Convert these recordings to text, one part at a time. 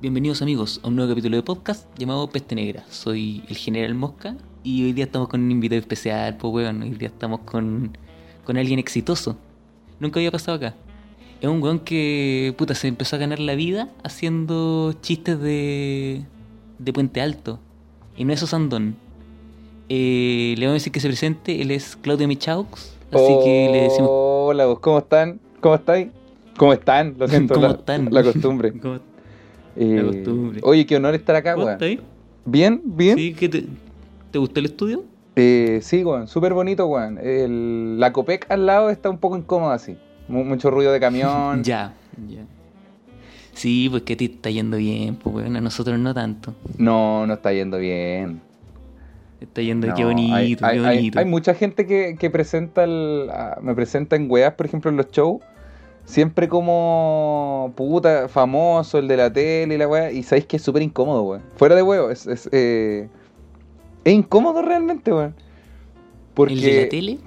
Bienvenidos amigos a un nuevo capítulo de podcast llamado Peste Negra. Soy el General Mosca y hoy día estamos con un invitado especial, pues weón, hoy día estamos con, con alguien exitoso. Nunca había pasado acá. Es un weón que, puta, se empezó a ganar la vida haciendo chistes de, de Puente Alto. Y no es Osandón. Eh, le vamos a decir que se presente, él es Claudio Michaux. Así que le decimos... Hola, ¿cómo están? ¿Cómo estáis? ¿Cómo están? Lo siento, ¿Cómo la, están? la costumbre. ¿Cómo- Eh, La costumbre. Oye, qué honor estar acá, ¿Cómo weón. ¿Bien? ¿Bien? ¿Sí? ¿Qué te, ¿Te gustó el estudio? Eh, sí, weón, súper bonito, weón. El- la Copec al lado está un poco incómoda así. Mu- mucho ruido de camión. Ya, ya. Sí, pues que te está yendo bien, pues weón, a nosotros no tanto. No, no está yendo bien. Está yendo, No, qué bonito, hay, qué hay- hay- bonito. hay mucha gente que, que presenta el, ah, me presenta en weas, por ejemplo, en los shows, siempre como puta, famoso, el de la tele y la wea, y sabéis que es súper incómodo, weón. Fuera de huevo, es, es, eh, es incómodo realmente, weón. Porque, ¿El de la tele?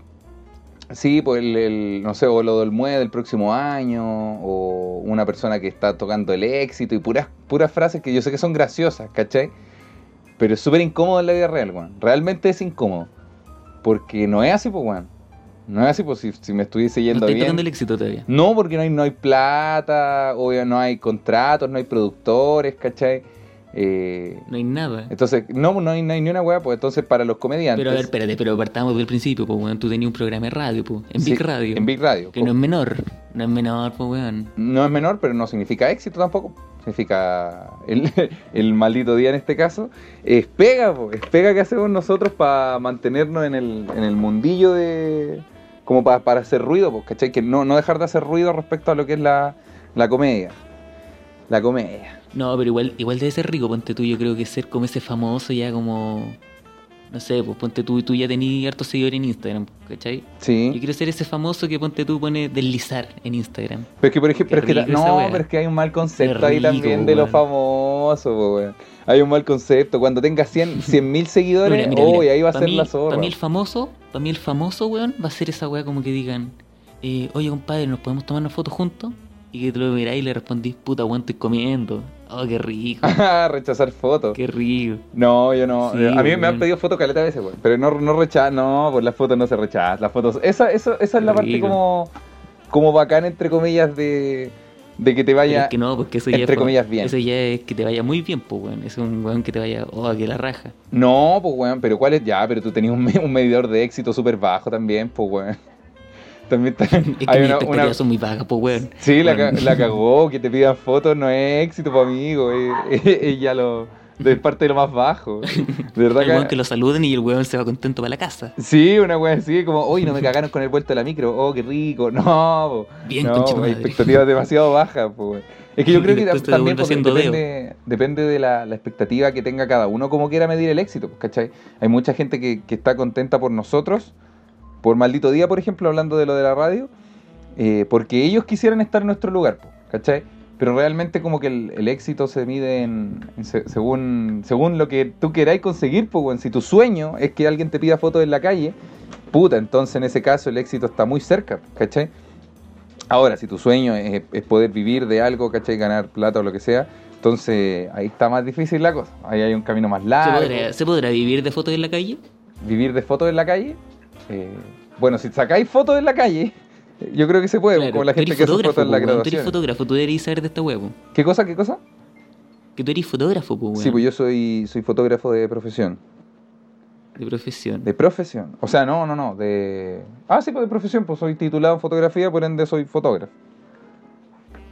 Sí, pues el, el, no sé, o lo del MUE del próximo año, o una persona que está tocando el éxito y puras, puras frases que yo sé que son graciosas, ¿cachai? Pero es súper incómodo en la vida real, weón. Realmente es incómodo. Porque no es así, pues, weón. No es así, pues, si, si me estuviese No yendo estoy bien. el éxito todavía. No, porque no hay, no hay plata, obvio, no hay contratos, no hay productores, ¿cachai? Eh, No hay nada. entonces, no, no hay, no hay ni una weá, pues entonces para los comediantes. Pero a ver, espérate, pero partamos del principio, pues weón, tú tenías un programa de radio, pues, en Sí, Big Radio. En Big Radio. Que no es menor, no es menor, pues weón. No es menor, pero no significa éxito tampoco. Significa el, el maldito día en este caso. Es pega, po, es pega que hacemos nosotros para mantenernos en el, en el mundillo de. Como pa- para hacer ruido, pues, ¿cachai? Que no, no dejar de hacer ruido respecto a lo que es la, la comedia. La comedia. No, pero igual, igual debe ser rico, ponte tú, yo creo que ser como ese famoso ya como... No sé, pues ponte tú, tú ya tenías hartos seguidores en Instagram, ¿cachai? Yo Sí. quiero ser ese famoso que ponte tú pone deslizar en Instagram. Pero es que, por ejemplo, es que, no, wea. pero es que hay un mal concepto ahí también de lo famoso, weón. Hay un mal concepto. Cuando tengas 100 mil seguidores, Mira, mira, uy, mira, ahí va a ser mí- la zorra. Para mí el famoso, para mí el famoso, weón, va a ser esa weá como que digan, eh, oye compadre, ¿nos podemos tomar una foto juntos? Y que tú lo miráis y le respondís, puta weón, estoy comiendo. Oh, qué rico, Rechazar fotos. qué rico. No, yo no. Sí, a mí me han pedido fotos caleta a veces, güey. Pero no, no rechazan, no, pues las fotos no se rechazan. Las fotos. Esa, eso, esa es la parte como, como bacán, entre comillas, de, de que te vaya. es que no, porque eso ya entre es, comillas, bien. Eso ya es que te vaya muy bien, pues weón. Es un weón que te vaya, oh, que la raja. No, pues, weón, pero ¿cuál es? Ya, pero tú tenías un, un medidor de éxito súper bajo también, pues, weón. También está- Es que hay mis una, expectativas una- son muy bajas, pues weón. Sí, la, Weón. ca- la cagó, que te pidan fotos no es éxito, pues, amigo. Es, es ya lo. Es parte de lo más bajo. De verdad El weón que. que lo saluden y el weón se va contento para la casa. Sí, una wea así, como, uy, no me cagaron con el vuelto de la micro, oh, qué rico, no, po. Bien, no, po, expectativas demasiado bajas, pues, weón. Es que yo creo que también depende, depende de la, la expectativa que tenga cada uno, como quiera medir el éxito, ¿cachai? Hay mucha gente que, que está contenta por nosotros, por Maldito Día, por ejemplo, hablando de lo de la radio, eh, porque ellos quisieran estar en nuestro lugar, ¿cachai? Pero realmente como que el, el éxito se mide en, en se- según, según lo que tú queráis conseguir, pues. Si tu sueño es que alguien te pida fotos en la calle, puta, entonces en ese caso el éxito está muy cerca, ¿cachai? Ahora, si tu sueño es, es poder vivir de algo, ¿cachai? Ganar plata o lo que sea, entonces ahí está más difícil la cosa. Ahí hay un camino más ¿Se largo. podrá, ¿Se podrá vivir de fotos en la calle? Vivir de fotos en la calle. Eh, bueno, si sacáis fotos en la calle, yo creo que se puede, Claro, como la gente que hace fotos en la weón, Tú eres graduación. fotógrafo, tú deberías saber de esta huevo. ¿Qué cosa? ¿Qué cosa? Que tú eres fotógrafo, pues. Sí, pues yo soy, soy fotógrafo de profesión. De profesión. De profesión. O sea, no, no, no. De. Ah, sí, pues de profesión. Pues soy titulado en fotografía, por ende soy fotógrafo.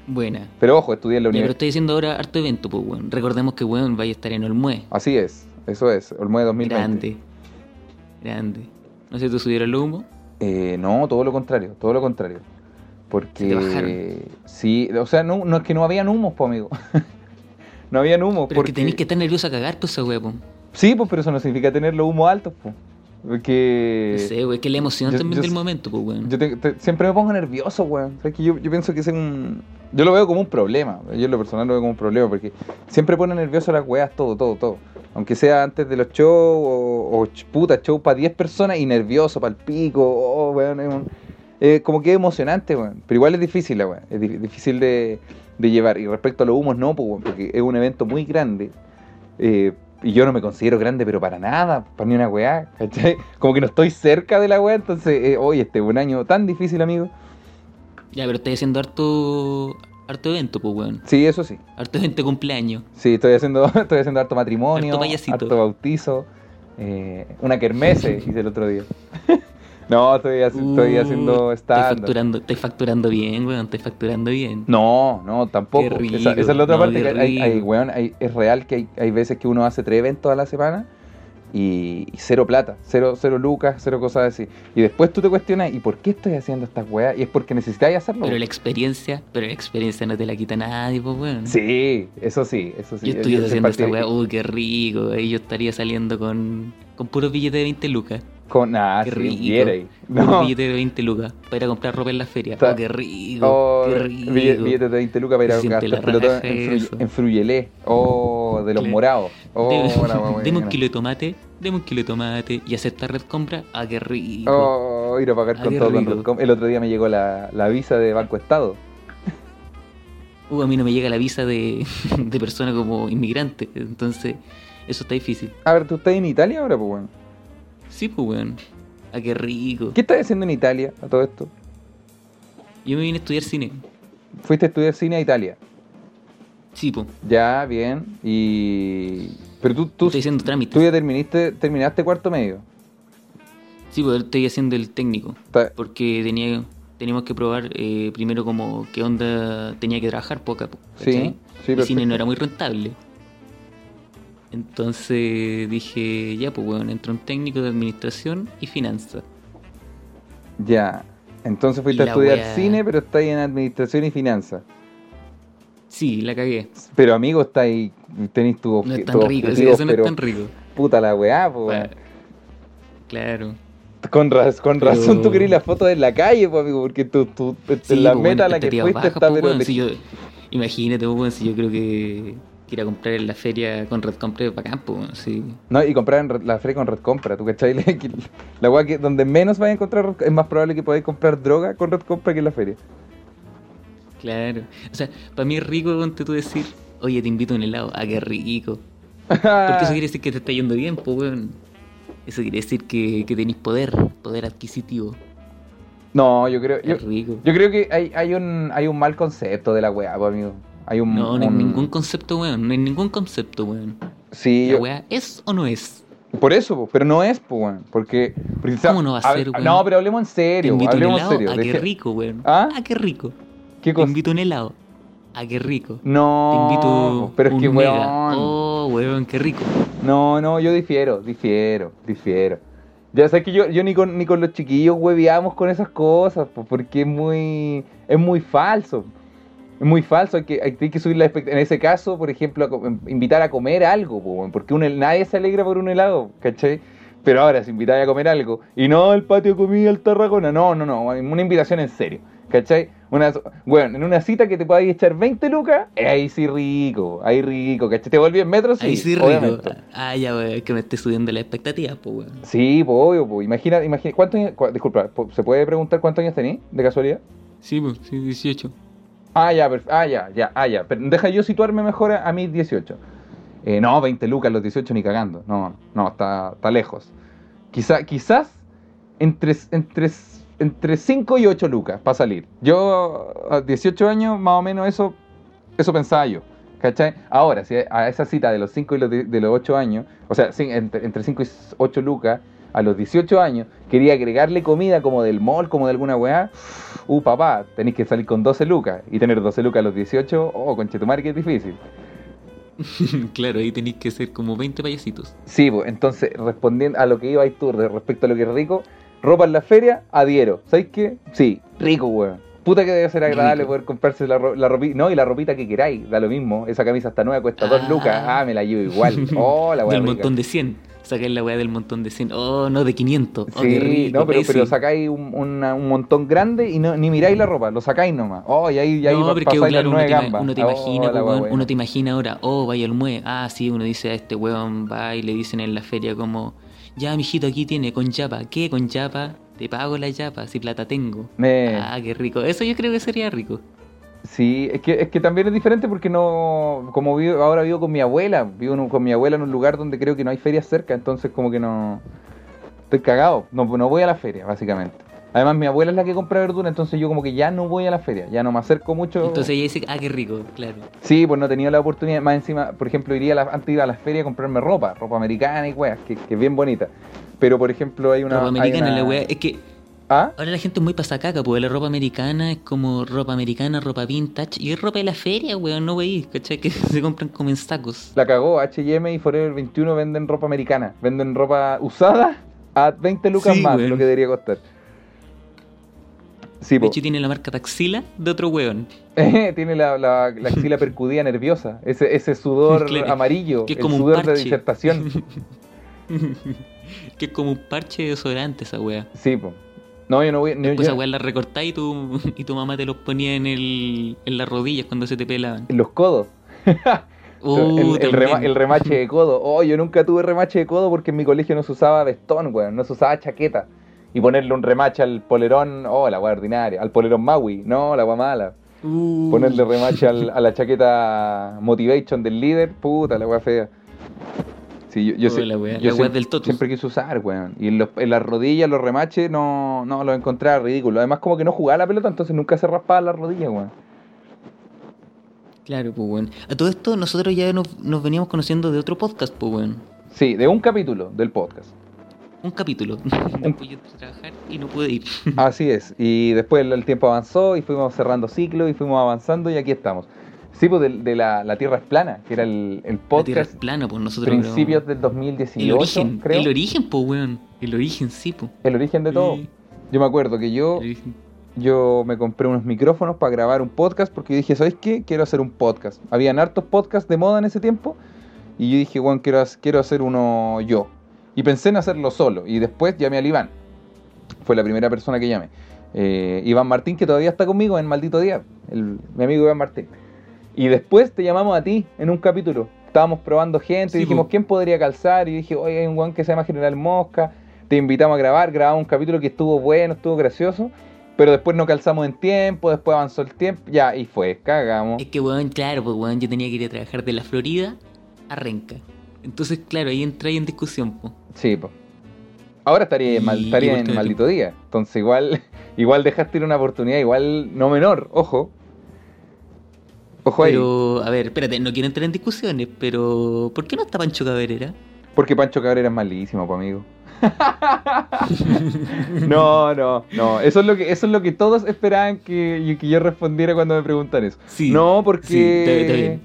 Buena. Pero ojo, estudié en la Ya, pero universidad. estoy haciendo ahora harto evento, pues, weón. Recordemos que, weón, vaya a estar en Olmué. Así es. Eso es. Olmué 2020. Grande. Grande. No sé, ¿tú subieron el humo? Eh, no, todo lo contrario. Todo lo contrario. Porque. Se te. Sí, o sea, no, no es que no habían humos, pues, amigo. no habían humos. Pero porque... es que tenéis que estar nervioso a cagar, pues, esa huevo. Sí, pues, pero eso no significa tener los humos altos, pues. Porque. No sé, güey, que la emoción yo- también yo del momento, pues, weón. Yo te- te- siempre me pongo nervioso, weón. O sea, que yo, yo pienso que es un... Yo lo veo como un problema. Yo en lo personal lo veo como un problema porque siempre pone nervioso las weas, todo, todo, todo. Aunque sea antes de los shows o, puta, show para 10 personas y nervioso para el pico. Oh, weón, como que emocionante, weón. Pero igual es difícil la weá. Es di- difícil de, llevar. Y respecto a los humos, no, pues, weón, porque es un evento muy grande. eh, y yo no me considero grande, pero para nada, para ni una weá. Como que no estoy cerca de la weá, entonces, eh, oye, este es un año tan difícil, amigo. Ya, pero estás haciendo harto, harto evento, pues, weón. Sí, eso sí. Harto evento cumpleaños. Sí, estoy haciendo, estoy haciendo harto matrimonio, Harto harto bautizo, eh, una kermese hice el otro día. no, estoy, haci- estoy Uh, haciendo stand facturando, estás facturando bien, weón. Estás facturando bien. No, no, tampoco. Qué rico, esa, esa es la otra no, parte. Que hay, hay, weón, hay- es real que hay, hay veces que uno hace tres eventos a la semana y, y cero plata, cero, cero lucas, cero cosas así. Y después tú te cuestionas, ¿y por qué estoy haciendo estas weas? Y es porque necesitáis hacerlo. Pero la experiencia, pero la experiencia no te la quita nadie, pues, weón. Sí, eso sí, eso sí. Yo estoy soy haciendo esta weá, uy, qué rico. Ahí yo estaría saliendo con, con puros billetes de 20 lucas. Con nada, Qué rico. No. billetes de 20 lucas para ir a comprar ropa en la feria. Oh, qué rico. Oh, qué rico. bille- billetes de 20 lucas para ir a raja en, Fruyelé. Oh, de los Claro. morados. Oh, Deme, deme un kilo de tomate, deme un kilo de tomate y aceptar red compra. Ah, qué rico. Oh, ir a pagar Ah, con todo con rico. Redcom. El otro día me llegó la, la visa de Banco Estado. Uh, a mí no me llega la visa de, de persona como inmigrante. Entonces, eso está difícil. A ver, ¿tú estás en Italia ahora, pues, weón? Sí, pues, weón. Ah, qué rico. ¿Qué estás haciendo en Italia a todo esto? Yo me vine a estudiar cine. Fuiste a estudiar cine a Italia. Sí, pues. Ya, bien. Y. Pero tú, tú, Estoy haciendo trámites. tú ya terminaste, terminaste cuarto medio. Sí, pues estoy haciendo el técnico. Porque tenía, teníamos que probar eh, primero como qué onda tenía que trabajar poca. Sí, sí, El perfecto. cine no era muy rentable. Entonces dije, ya, pues bueno, entro un técnico de administración y finanzas. Ya. Entonces fuiste a estudiar wea- cine, pero estás en administración y finanzas. Sí, la cagué. Pero amigo, está ahí, tenéis tu No es obje- tan tus rico, eso no pero es tan rico. puta la weá, pues. Claro. Con, raz- con Pero- razón tú querés las fotos en la calle, pues, amigo, porque tú, tú Sí, la meta a bueno, la que fuiste está, pero si yo- imagínate, pues, weón, si yo creo que ir a comprar en la feria con Red Compre para campo, sí. No, y comprar en Red- la feria con Red Compra, ¿tú cachai? Que La weá que donde menos vayas a encontrar es más probable que podáis comprar droga con Red Compra que en la feria. Claro. O sea, para mí es rico ponte tú decir, oye, te invito a un helado. Ah, qué rico. Porque eso quiere decir que te está yendo bien, pues, weón. Eso quiere decir que, que tenéis poder, poder adquisitivo. No, yo creo, yo, Es creo que hay, hay un hay un mal concepto de la weá, pues, amigo. Hay un, No, no hay un- ningún concepto, weón. No hay ningún concepto, weón. Sí, La yo- weá es o no es. por eso, pero no es, pues, weón. Porque, porque ¿Cómo no va a ser, weón? No, pero hablemos en Te serio, invito a un hablemos en helado. serio. Ah, qué rico, weón. ¿Ah? qué rico. ¿Qué Te cosa? invito a un helado. Ah, qué rico. No, Te invito pero es un que, mega. weón. Oh, weón, qué rico. No, no, yo difiero, difiero, difiero. Ya sabes que yo, yo ni con ni con los chiquillos hueveamos con esas cosas, po, porque es muy es muy falso. Es muy falso, hay que, hay, hay que subir la expectativa. En ese caso, por ejemplo, a co- invitar a comer algo, porque un nadie se alegra por un helado, ¿cachai? Pero ahora, si invitáis a comer algo, y no el patio comida, el Tarragona, no, no, no, una invitación en serio, ¿cachai? Una, bueno, en una cita que te podáis echar 20 lucas, eh, ahí sí rico, ahí rico, ¿cachai? ¿Te volví en metro? Sí, Ahí sí rico. obviamente. Ah, ya, es que me esté subiendo la expectativa, pues, weón. Sí, pues obvio, pues. Imagina, imagina, ¿cuántos años, disculpa, ¿se puede preguntar cuántos años tenés, de casualidad? Sí, pues, sí, 18. Ah, ya, ah, ya, ya, ah, ya. Pero deja yo situarme mejor a, a mis 18. Eh, no, 20 lucas los 18 ni cagando. No, no, está, está lejos. Quizá, quizás entre, entre, entre 5 y 8 lucas para salir. Yo a 18 años, más o menos eso, eso pensaba yo. ¿Cachai? Ahora, si a esa cita de los 5 y los de, los 8 años, o sea, entre, entre 5 y 8 lucas, a los 18 años, quería agregarle comida como del mall, como de alguna weá. Uh, papá, tenéis que salir con 12 lucas. Y tener 12 lucas a los 18, oh, conchetumare, que es difícil. claro, ahí tenéis que ser como 20 payasitos. Sí, pues, entonces, respondiendo a lo que ibais tú de- respecto a lo que es rico, ropa en la feria, adhiero. ¿Sabéis qué? Sí, rico, weón. Puta que debe ser agradable Rico. poder comprarse la, ro- la ropita. No, y la ropita que queráis, da lo mismo. Esa camisa está nueva, cuesta 2 Ah. lucas. Ah, me la llevo igual. Oh, la del rica. montón de 100. Sacáis la weá del montón de 100. Oh, no, de 500. Oh, Sí, rico. no, pero, pero sacáis un, una- un montón grande y no, ni miráis la ropa, lo sacáis nomás. Oh, y ahí, y ahí no, pa- pero es que pasáis las claro, uno te, uno Oh, imagina, weón, buena. uno te imagina ahora, oh, vaya al mue. Ah, sí, uno dice a este weón, va y le dicen en la feria como, ya, mijito, aquí tiene con chapa. ¿Qué con chapa? Te pago la chapa, si plata tengo. Me- Ah, qué rico. Eso yo creo que sería rico. Sí, es que, es que también es diferente porque no, como vivo, ahora vivo con mi abuela, vivo un- con mi abuela en un lugar donde creo que no hay ferias cerca, entonces como que no, estoy cagado, no, no voy a la feria, básicamente. Además mi abuela es la que compra verdura, entonces yo como que ya no voy a la feria, ya no me acerco mucho. Entonces ella dice, ah, qué rico, claro. Sí, pues no he tenido la oportunidad, más encima, por ejemplo, iría a la, antes iba a la feria a comprarme ropa, ropa americana y weas, que, que es bien bonita. Pero por ejemplo hay una... ropa hay americana, una- la weá. Es que ¿Ah? ahora la gente es muy pasacaca, pues la ropa americana es como ropa americana, ropa vintage. Y es ropa de la feria, weón, no veis, ¿cachai? Que se compran como en sacos. La cagó, H&M y Forever 21 venden ropa americana, venden ropa usada a 20 lucas Sí, más de weón. lo que debería costar. Sí, De hecho tiene la marca Taxila de otro weón. tiene la, la, la axila percudida nerviosa, ese, ese sudor Claro, amarillo, que es el como un sudor de parche. disertación. que es como un parche de desodorante esa weá. Sí, po. No, yo no voy... no, Después yo- la recortáis y tu, y tu mamá te los ponía en, el, en las rodillas cuando se te pelaban. en los codos. Uh, el, el rema- también. el remache de codo. Oh, yo nunca tuve remache de codo porque en mi colegio no se usaba vestón, weón. No se usaba chaqueta. Y ponerle un remache al polerón, oh, la weá ordinaria. Al polerón Maui, no, la weá mala. Uh. Ponerle remache al- a la chaqueta Motivation del líder, puta, la weá fea. Sí, yo, yo, Oh, sé- la weá, yo la weá siem- del totus. siempre quise usar, weón. Y en, los- en las rodillas, los remaches, no, no los encontraba ridículo. Además, como que no jugaba la pelota, entonces nunca se raspaba las rodillas, weón. Claro, pues weón. A todo esto nosotros ya nos, nos veníamos conociendo de otro podcast, pues weón. Sí, de un capítulo del podcast. Un capítulo. Después yo a trabajar y no pude ir. Así es. Y después el tiempo avanzó y fuimos cerrando ciclos y fuimos avanzando y aquí estamos. Sí, pues de, de la, la Tierra es plana, que era el, el La tierra es podcast plana, pues nosotros. principios del El 2018, origen, creo. el origen, pues weón. El origen, sí, pues. El origen de todo. Yo me acuerdo que yo, El yo me compré unos micrófonos para grabar un podcast porque dije, ¿sabes qué? Quiero hacer un podcast. Habían hartos podcasts de moda en ese tiempo y yo dije, bueno, quiero, quiero hacer uno yo. Y pensé en hacerlo solo y después llamé al Iván. Fue la primera persona que llamé. Eh, Iván Martín, que todavía está conmigo en Maldito Día. El- mi amigo Iván Martín. Y después te llamamos a ti en un capítulo. Estábamos probando gente Sí, y dijimos, po. ¿quién podría calzar? Y dije, oye, hay un guan que se llama General Mosca. Te invitamos a grabar. Grabamos un capítulo que estuvo bueno, estuvo gracioso. Pero después no calzamos en tiempo, después avanzó el tiempo. Ya, y fue, cagamos. Es que, weón, claro, pues, weón, yo tenía que ir a trabajar de la Florida a Renca. Entonces, claro, ahí entré en discusión, pues. Sí, po. Ahora estaría, mal- estaría en maldito día. Entonces igual, igual dejaste ir una oportunidad, igual no menor, ojo. Ojo ahí. Pero, a ver, espérate, no quiero entrar en discusiones, pero ¿por qué no está Pancho Cabrera? Porque Pancho Cabrera es malísimo, po, amigo. no, no, no. Eso es lo que, eso es lo que todos esperaban que, que yo respondiera cuando me preguntan eso. Sí. no, porque. Sí, está bien, está bien.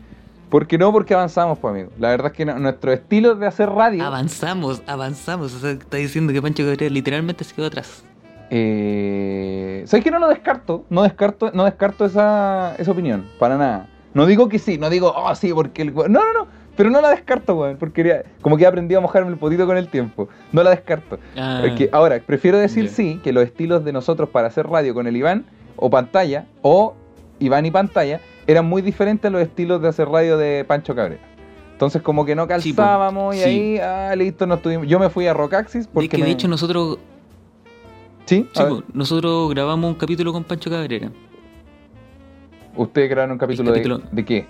Porque no, porque avanzamos, pues, amigo. La verdad es que no- nuestro estilo de hacer radio. Avanzamos, avanzamos. O sea, está diciendo que Pancho Cabrera literalmente se quedó atrás. Eh, ¿Sabes que no lo descarto? No descarto, no descarto esa, esa opinión, para nada. No digo que sí, no digo, oh sí, porque el No, no, no, pero no la descarto, weón, porque como que he aprendido a mojarme el potito con el tiempo. No la descarto. Ah, Porque ahora, prefiero decir sí, que los estilos de nosotros para hacer radio con el Iván, o pantalla, o Iván y pantalla, eran muy diferentes a los estilos de hacer radio de Pancho Cabrera. Entonces como que no Sí, calzábamos y Sí. ahí, ah, listo, nos tuvimos. Yo me fui a Rockaxis de porque que me- de hecho nosotros, ¿Sí? sí, nosotros grabamos un capítulo con Pancho Cabrera. ¿Ustedes grabaron un capítulo, de- capítulo- de qué?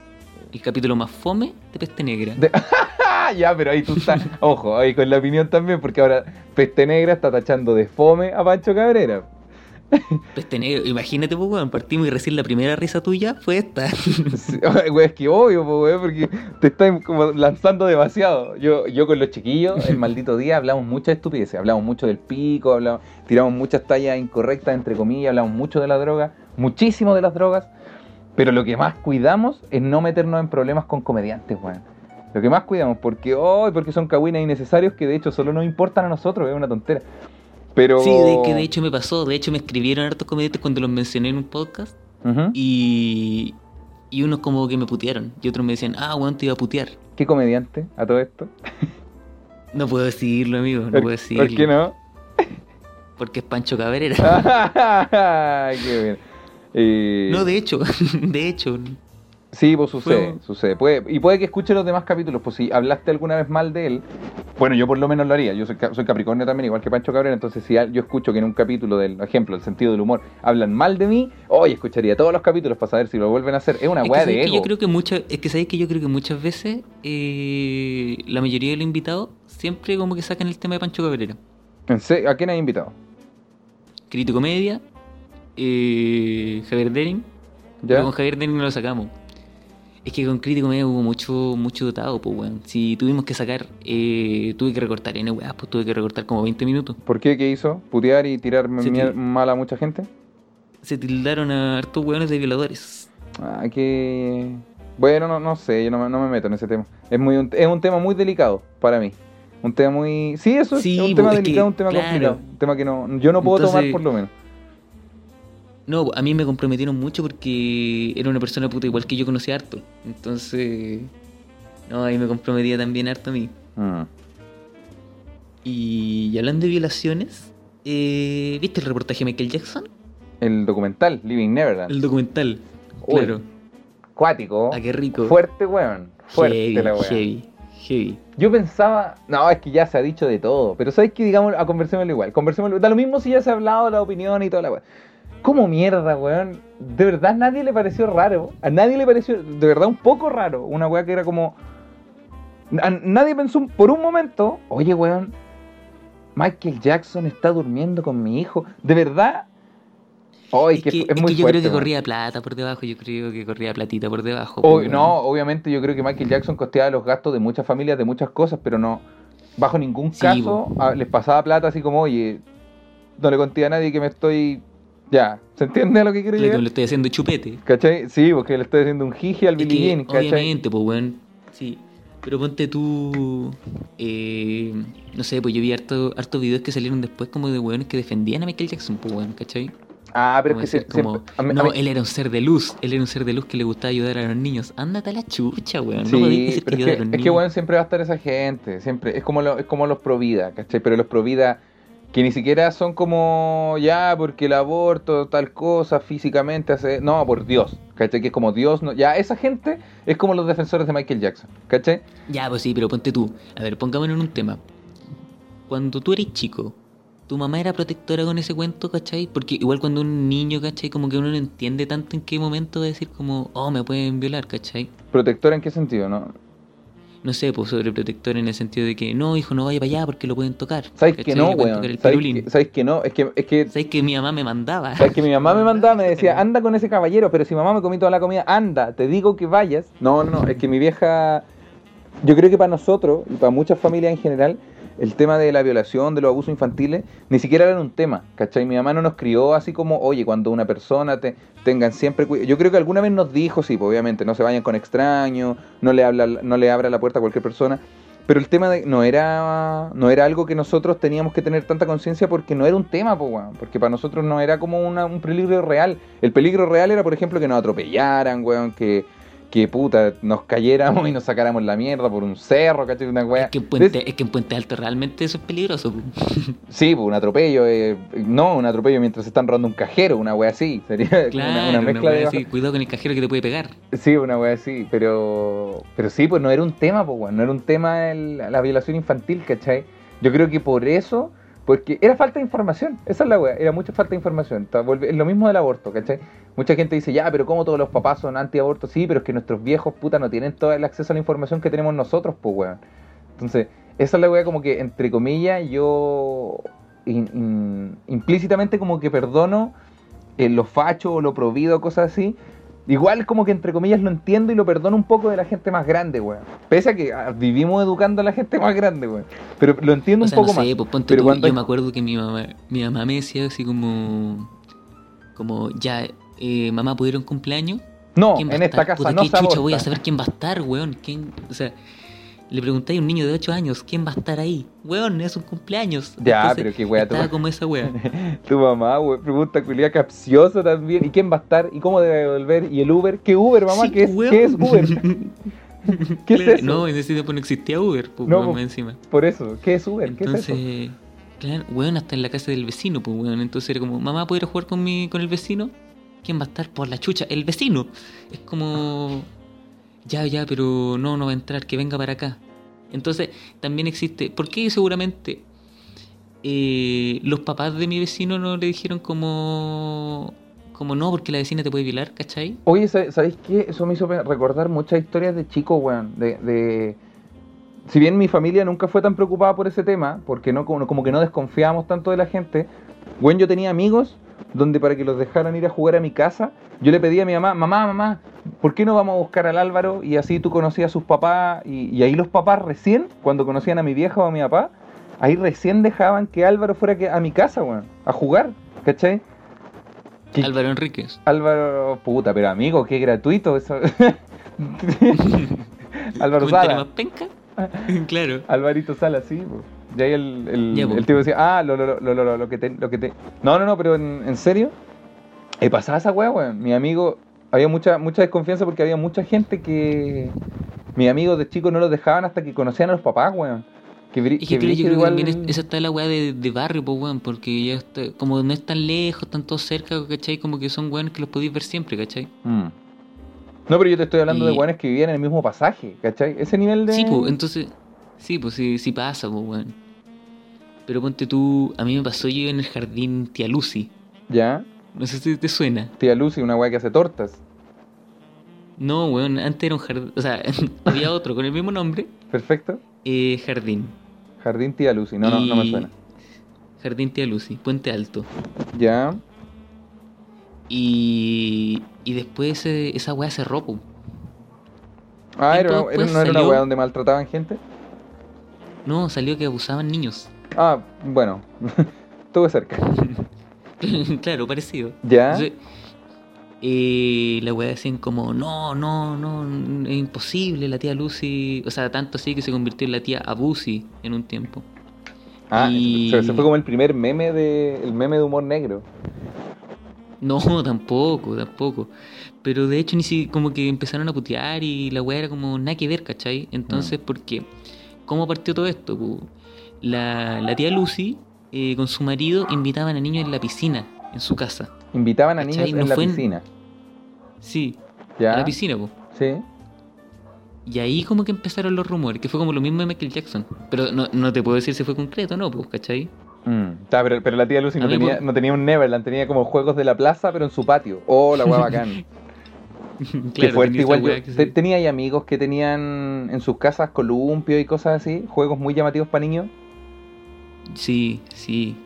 El capítulo más fome de Peste Negra. De- ya, pero ahí tú estás. Ojo, ahí con la opinión también, porque ahora Peste Negra está tachando de fome a Pancho Cabrera. Negra, imagínate, pues, weón, partimos y recién la primera risa tuya fue esta. Sí, es que obvio, po, güey, porque te estás como lanzando demasiado. Yo, yo con los chiquillos, el maldito día, hablamos muchas estupideces. Hablamos mucho del pico, hablamos, tiramos muchas tallas incorrectas, entre comillas, hablamos mucho de la droga, muchísimo de las drogas. Pero lo que más cuidamos es no meternos en problemas con comediantes, weón. Lo que más cuidamos, porque hoy, porque son cagüines innecesarios que de hecho solo nos importan a nosotros, es una tontera. Pero. Sí, de, que de hecho me pasó. De hecho me escribieron hartos comediantes cuando los mencioné en un podcast. Y, y unos como que me putearon. Y otros me decían, ah, weón, te iba a putear. ¿Qué comediante a todo esto? No puedo decirlo, amigo. No ¿Por, puedo decirlo. ¿por qué no? Porque es Pancho Cabrera. Qué bien. Eh, No, de hecho, de hecho. Sí, pues sucede, Fue- sucede. Puede, y puede que escuche los demás capítulos, pues si hablaste alguna vez mal de él, bueno, yo por lo menos lo haría. Yo soy, ca- soy Capricornio también, igual que Pancho Cabrera, entonces si yo escucho que en un capítulo del ejemplo, el sentido del humor, hablan mal de mí, hoy escucharía todos los capítulos para saber si lo vuelven a hacer. Es una Es weá de que ego. yo creo que muchas, es que sabéis que yo creo que muchas veces eh, la mayoría de los invitados siempre como que sacan el tema de Pancho Cabrera. ¿A quién has invitado? Crítico Media, eh, Javier Dering. ¿Ya? Pero con Javier Dering no lo sacamos. Es que con Crítico Media hubo mucho, mucho dotado, pues weón. Si tuvimos que sacar, eh, tuve que recortar N weas, pues tuve que recortar como 20 minutos. ¿Por qué? ¿Qué hizo? ¿Putear y tirar mal a mucha gente? Se tildaron a hartos weones de violadores. Ah, que... Bueno, no, no sé, yo no me, no me meto en ese tema. Es, muy un, es un tema muy delicado para mí. Un tema muy... Sí, eso es un tema es que, delicado, un tema claro. complicado. Un tema que no, yo no puedo tomar por lo menos. No, a mí me comprometieron mucho porque era una persona puta igual que yo conocía harto. Entonces, no, ahí me comprometía también harto a mí. Mm. Y, y hablando de violaciones, eh, ¿viste el reportaje de Michael Jackson? El documental, Living Neverland. El documental. Uy, claro. Cuático. Ah, qué rico. Fuerte, weón. Fuerte heavy, la weón. heavy, heavy. Yo pensaba, no, es que ya se ha dicho de todo, pero sabes que digamos, a conversémoslo igual, conversémoslo, da lo mismo si ya se ha hablado la opinión y toda la weá. ¿Cómo mierda, weón? De verdad a nadie le pareció raro, a nadie le pareció, de verdad un poco raro, una weá que era como, a nadie pensó por un momento, oye, weón, Michael Jackson está durmiendo con mi hijo, de verdad. Ay, es que, que, es es muy que yo fuerte, creo que corría plata por debajo, yo creo que corría platita por debajo. Ob- pues, no, obviamente yo creo que Michael Jackson costeaba los gastos de muchas familias, de muchas cosas, pero no, bajo ningún Sí, caso po. a- les pasaba plata así como, oye, no le conté a nadie que me estoy... Ya, ¿se entiende a lo que quiero que llegar? le estoy haciendo chupete. ¿Cachai? Sí, porque le estoy haciendo un jiji al Es que, Jean, ¿cachai? obviamente, pues, weón. Sí. Pero ponte tú. eh, no sé, pues yo vi harto, hartos videos que salieron después como de weones que defendían a Michael Jackson, pues, weón, ¿cachai? Ah, pero Como es que decir, se- como, siempre- a mí- a no, mí- él era un ser de luz. Él era un ser de luz que le gustaba ayudar a los niños. Ándate a la chucha, weón. Sí, no podéis decir que pero es ayuda a que, los es que niños. bueno, siempre va a estar esa gente, siempre, es como, lo- es como los pro vida, ¿cachai? Pero los pro vida que ni siquiera son como, ya, porque el aborto, tal cosa, físicamente hace, no, por Dios, ¿cachai? Que es como Dios, no, ya, esa gente es como los defensores de Michael Jackson, ¿cachai? Ya, pues sí, pero ponte tú. A ver, pongámonos en un tema. Cuando tú eres chico, ¿tu mamá era protectora con ese cuento, cachai? Porque igual cuando un niño, cachai, como que uno no entiende tanto en qué momento decir como, oh, me pueden violar, cachai. ¿Protector en qué sentido, no? No sé, pues sobreprotector en el sentido de que, no, hijo, no vaya para allá porque lo pueden tocar. ¿Sabes que no, weón? ¿Sabes que, ¿Sabes que no? Es que, es que ¿Sabes que mi mamá me mandaba? ¿Sabes que mi mamá me mandaba? Me decía, anda con ese caballero, pero si mamá me comí toda la comida, anda, te digo que vayas. No, no, no, es que mi vieja. Yo creo que para nosotros y para muchas familias en general, el tema de la violación, de los abusos infantiles, ni siquiera era un tema, ¿cachai? Mi mamá no nos crió así como, oye, cuando una persona te tengan siempre cuidado. Yo creo que alguna vez nos dijo, sí, pues, obviamente, no se vayan con extraños, no le, habla, no le abra la puerta a cualquier persona. Pero el tema de, no era no era algo que nosotros teníamos que tener tanta conciencia porque no era un tema, pues, weón. Porque para nosotros no era como una- un peligro real. El peligro real era, por ejemplo, que nos atropellaran, weón, que, que puta, nos cayéramos y nos sacáramos la mierda por un cerro, ¿cachai? Una weá. Es que, en Puente, es que en Puente Alto realmente eso es peligroso. Sí, pues un atropello, eh, no, un atropello mientras se están robando un cajero, una wea así. Sería Claro, una, una una mezcla wea de. así, cuidado con el cajero que te puede pegar. Sí, una wea así, pero. Pero sí, pues no era un tema, pues, weón, no era un tema el- la violación infantil, ¿cachai? Yo creo que por eso. Porque era falta de información, esa es la wea, era mucha falta de información. Es lo mismo del aborto, ¿cachai? Mucha gente dice, ya, pero ¿cómo todos los papás son anti-aborto? Sí, pero es que nuestros viejos, puta, no tienen todo el acceso a la información que tenemos nosotros, pues, weón. Entonces, esa es la wea como que, entre comillas, yo in- in- implícitamente como que perdono eh, lo facho o lo provido, cosas así. Igual como que entre comillas lo entiendo y lo perdono un poco de la gente más grande, weón. Pese a que ah, vivimos educando a la gente más grande, weón. Pero lo entiendo O un poco no sé, más. pues ponte Pero tú, cuando yo me acuerdo que mi mamá, mi mamá me decía así como, como ya, eh, mamá, ¿pudieron cumpleaños? No, ¿Quién va en esta casa Puta, no ¿qué se chucha voy a saber quién va a estar, weón? ¿Quién? O sea, le preguntáis a un niño de 8 años, ¿quién va a estar ahí? Weón, es un cumpleaños. Ya, Entonces, pero qué tu Estaba ma- como esa wea. Tu mamá, weón, pregunta culia capciosa también. ¿Y quién va a estar? ¿Y cómo debe devolver? ¿Y el Uber? ¿Qué Uber, mamá? Sí, ¿Qué, es. ¿Qué es Uber? ¿Qué es eso? No, en ese tiempo no existía Uber, pues, No, weón, encima. Por eso, ¿qué es Uber? ¿Qué es eso? Entonces, claro, weón, hasta en la casa del vecino, pues, weón. Entonces era como, mamá, ¿puedo ir a jugar con, mi, con el vecino? ¿Quién va a estar? Por la chucha, el vecino. Es como, ya, ya, pero no, no va a entrar, que venga para acá. Entonces, también existe, ¿por qué seguramente eh, los papás de mi vecino no le dijeron como, como no, porque la vecina te puede violar, ¿cachai? Oye, ¿sabes ¿sabéis qué? Eso me hizo recordar muchas historias de chicos, weón. De. Si bien mi familia nunca fue tan preocupada por ese tema, porque no como, que no desconfiábamos tanto de la gente, weón, yo tenía amigos donde para que los dejaran ir a jugar a mi casa, yo le pedía a mi mamá, mamá, mamá, ¿por qué no vamos a buscar al Álvaro? Y así tú conocías a sus papás, y, y ahí los papás recién, cuando conocían a mi vieja o a mi papá, ahí recién dejaban que Álvaro fuera a mi casa, weón, a jugar, ¿cachai? Álvaro Enríquez. Álvaro, puta, pero amigo, qué gratuito eso. Álvaro ¿Comentario Sala. más penca? claro. Alvarito Sala, sí. po. Y ahí el, el, tipo decía, ah, lo, lo, lo, lo, lo, que te, lo que te... No, no, no, pero en, en serio, eh, pasaba esa weá, weón. Mi amigo, había mucha, mucha desconfianza porque había mucha gente que... Mis amigos de chicos no los dejaban hasta que conocían a los papás, weón. Que, Es que que creo, yo creo que igual- también es- esa está la weá de, de barrio, pues weón, porque ya está, como no es tan lejos, están todos cerca, ¿cachai? Como que son weones que los podéis ver siempre, ¿cachai? Mm. No, pero yo te estoy hablando de Y- weones que vivían en el mismo pasaje, ¿cachai? Ese nivel de... Sí, pues, entonces, sí, pues sí, sí pasa, pues weón. Pero ponte tú, a mí me pasó yo en el jardín Tía Lucy, Ya. no sé si te suena. Tía Lucy, una weá que hace tortas. No, weón, antes era un jardín, o sea, había otro con el mismo nombre, Perfecto. eh, jardín. Jardín Tía Lucy, no, no, no me suena. Jardín Tía Lucy, Puente Alto. Ya. Y, y después esa weá cerró, po. Ah, era, era- no era una weá donde maltrataban gente. No, salió que abusaban niños. Ah, bueno. Estuve cerca. claro, parecido. Ya. Entonces, eh, la weá decían como, no, no, no, es imposible, la tía Lucy, o sea, tanto así que se convirtió en la tía Abusi en un tiempo. Ah, y- se, fue como el primer meme de el meme de humor negro. No, tampoco, tampoco. Pero de hecho ni si como que empezaron a putear y la weá era como nada que ver, ¿cachai? Entonces, ¿por qué? ¿Cómo partió todo esto? La, la tía Lucy eh, con su marido invitaban a niños en la piscina, en su casa. Invitaban a ¿Cachai? niños No en la en- piscina. Sí, Ya. a la piscina, po. Sí. Y ahí como que empezaron los rumores, que fue como lo mismo de Michael Jackson. Pero no, no te puedo decir si fue concreto, ¿no? Pues, ¿cachai? Mm, ta, pero, pero la tía Lucy no tenía, por- no tenía un Neverland, tenía como juegos de la plaza, pero en su patio. Oh, la weá bacán. Qué fuerte, igual. Yo, que te- sí. tenía ahí amigos que tenían en sus casas columpio y cosas así, juegos muy llamativos para niños. Sí, sí.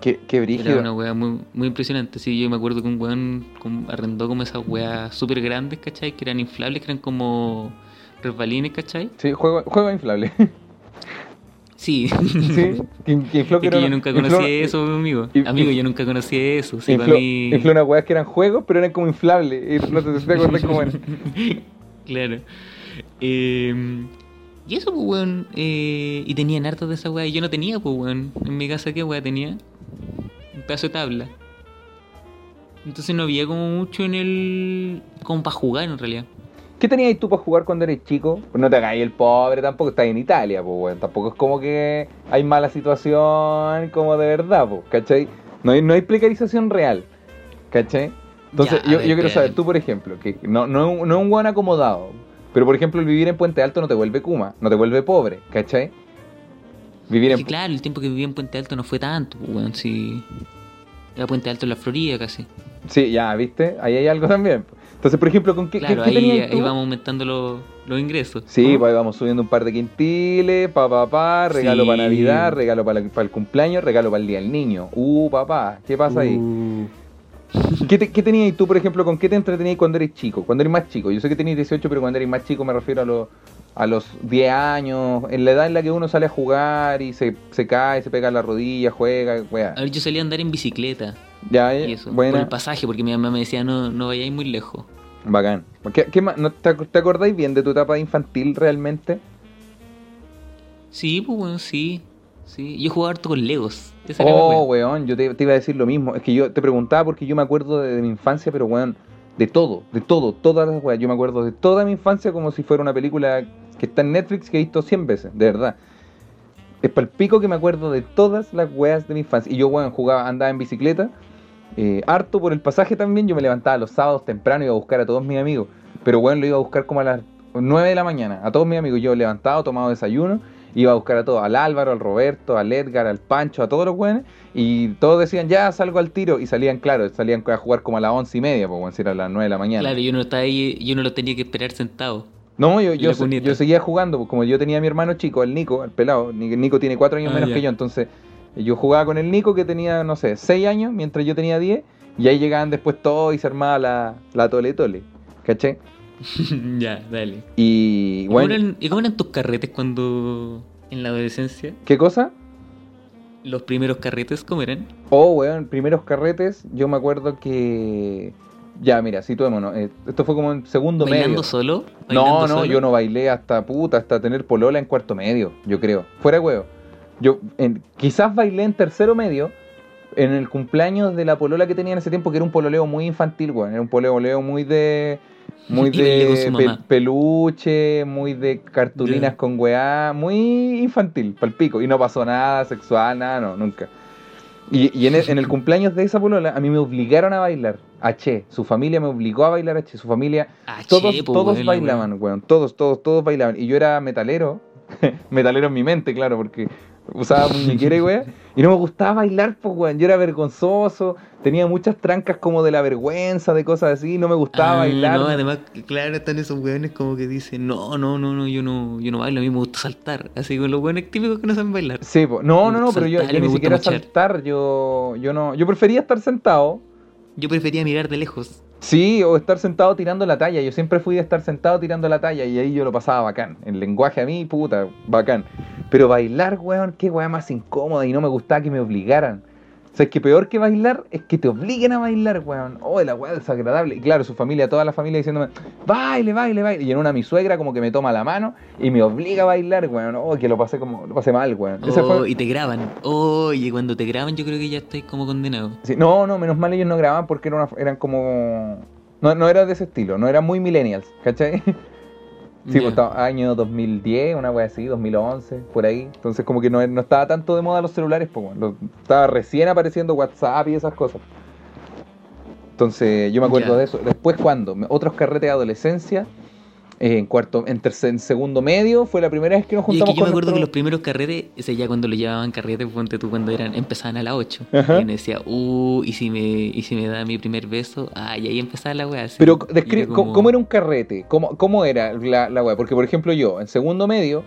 Qué, qué Era una weá muy, muy impresionante. Sí, yo me acuerdo que un weón arrendó como esas weas súper grandes, ¿cachai? Que eran inflables, que eran como resbalines, ¿cachai? Sí, juego, juego inflable. Sí. sí, que, que infló Es que era yo nunca infló- conocí eso, amigo. y- Amigo, yo nunca conocí eso. Sí, infló, para mí... infló unas weas que eran juegos, pero eran como inflables. Y no te, te acordás cómo eran. claro. Eh, y eso, pues, weón. eh, y tenían hartos de esa weá. Y yo no tenía, pues, weón. En mi casa, ¿qué weá tenía? Un pedazo de tabla. Entonces no había como mucho en el. como para jugar en realidad. ¿Qué tenías tú para jugar cuando eres chico? Pues no te hagáis el pobre, tampoco estás en Italia, pues, weón. Tampoco es como que hay mala situación como de verdad, pues, ¿cachai? No hay, no hay precarización real, ¿cachai? Entonces, Ya, yo, ver, yo quiero saber, tú, por ejemplo, que no, no, es un- no es un buen acomodado, pero por ejemplo, el vivir en Puente Alto no te vuelve kuma, no te vuelve pobre, ¿cachai? Vivir Es en. que claro, el tiempo que viví en Puente Alto no fue tanto, pues, weón. Si. Era Puente Alto en la Florida casi. Sí, ya, ¿viste? Ahí hay algo también. Entonces, por ejemplo, ¿con qué, qué- Claro, qué ahí, tú? ahí vamos aumentando los, los ingresos. Sí, ¿Cómo? pues ahí vamos subiendo un par de quintiles, pa, pa, pa, regalo Sí. para Navidad, regalo para, para el cumpleaños, regalo para el Día del Niño. Uh, papá, ¿qué pasa ahí? ¿Qué, te- qué tenías tú, por ejemplo, con qué te entretenías cuando eres chico? Cuando eres más chico. Yo sé que tenías 18, pero cuando eres más chico me refiero a, los a los 10 años, en la edad en la que uno sale a jugar y se, se cae, se pega la rodilla, juega, weá. A ver, yo salía a andar en bicicleta Ya, y eh. Por el pasaje, porque mi mamá me decía, no, no vayáis muy lejos. bacán. ¿Qué, qué más? ¿No te, te acordáis bien de tu etapa infantil realmente? Sí, pues bueno, sí. Sí. Yo jugaba harto con Legos. Oh, weón, yo te, te iba a decir lo mismo. Es que yo te preguntaba porque yo me acuerdo de, de mi infancia, pero weón, de todo, de todo, todas las weas. Yo me acuerdo de toda mi infancia como si fuera una película que está en Netflix que he visto 100 veces, de verdad. Es para el pico que me acuerdo de todas las weas de mi infancia. Y yo, weón, jugaba, andaba en bicicleta, eh, harto por el pasaje también. Yo me levantaba los sábados temprano y iba a buscar a todos mis amigos. Pero weón, lo iba a buscar como a las 9 de la mañana, a todos mis amigos, yo levantado, tomado desayuno, iba a buscar a todos, al Álvaro, al Roberto, al Edgar, al Pancho, a todos los buenos, y todos decían, ya salgo al tiro, y salían, claro, salían a jugar como a las once y media, pues, si era a las 9 de la mañana. Claro, yo no estaba ahí, yo no lo tenía que esperar sentado. No, yo, seguía jugando, pues, como yo tenía a mi hermano chico, el Nico, el pelado. Ni- Nico tiene cuatro años Ah, menos ya. que yo, entonces yo jugaba con el Nico que tenía, no sé, seis años, mientras yo tenía 10, y ahí llegaban después todos y se armaba la, la tole tole, ¿caché? ya, dale. Y ¿Y cómo, eran, y cómo eran tus carretes cuando en la adolescencia? ¿qué cosa? ¿Los primeros carretes cómo eran? Oh, weón, primeros carretes, yo me acuerdo que... Ya, mira, situémonos, eh, esto fue como en segundo ¿Bailando medio. solo? No, ¿Bailando no, solo? yo no bailé hasta puta, hasta tener polola en cuarto medio, yo creo. Fuera huevo. Yo en- quizás bailé en tercero medio en el cumpleaños de la polola que tenía en ese tiempo, que era un pololeo muy infantil, weón. Era un pololeo muy de. Muy de pe- peluche, muy de cartulinas con weá, muy infantil, palpico. Y no pasó nada sexual, nada, no, nunca. Y, y en, el, en el cumpleaños de esa polola, a mí me obligaron a bailar. A Che, su familia me obligó a bailar a Che. Su familia Ah, todos, che, po, todos bailaban, weón. Todos, todos, todos bailaban. Y yo era metalero. metalero en mi mente, claro, porque usaba muñequera y weón. Y no me gustaba bailar, pues, weón. Yo era vergonzoso. Tenía muchas trancas como de la vergüenza, de cosas así. No me gustaba Ah, bailar. No, además, claro, están esos weones como que dicen, no, no, no, no, yo no, yo no bailo, a mí me gusta saltar. Así con los weones típicos que no saben bailar. Sí, po. no, no, no, pero yo, ni siquiera saltar. Yo, yo no. Yo prefería estar sentado. Yo prefería mirar de lejos. Sí, o estar sentado tirando la talla. Yo siempre fui de estar sentado tirando la talla y ahí yo lo pasaba bacán. El lenguaje a mí, puta, bacán. Pero bailar, weón, qué weá más incómoda y no me gustaba que me obligaran. O sea, es que peor que bailar es que te obliguen a bailar, weón. Oh, la weá desagradable. Y claro, su familia, toda la familia diciéndome, baile, baile, baile. Y en una mi suegra como que me toma la mano y me obliga a bailar, weón. Oh, que lo pasé como, lo pasé mal, weón. Oh, fue- Y te graban. Oye, cuando te graban yo creo que ya estoy como condenado. Sí, no, no, menos mal ellos no grababan porque era una- eran como... No, no era de ese estilo, no eran muy millennials, ¿cachai? Sí, Ya. pues estaba año 2010, una wea así, 2011, por ahí. Entonces como que no, no estaba tanto de moda los celulares, pues, bueno, estaba recién apareciendo WhatsApp y esas cosas. Entonces yo me acuerdo de eso. Después cuando, otros carretes de adolescencia, en cuarto, en, tercer, en segundo medio, fue la primera vez que nos Y es juntamos que yo me acuerdo que los primeros carretes, ese ya cuando lo llamaban carretes, ponte tú cuando eran, empezaban a las 8. Ajá. Y uno decía, uh, y si me, y si me da mi primer beso, ah, y ahí empezaba la weá. Pero describe, ¿cómo, era un carrete? ¿Cómo, cómo era la, la wea? Porque, por ejemplo, yo, en segundo medio,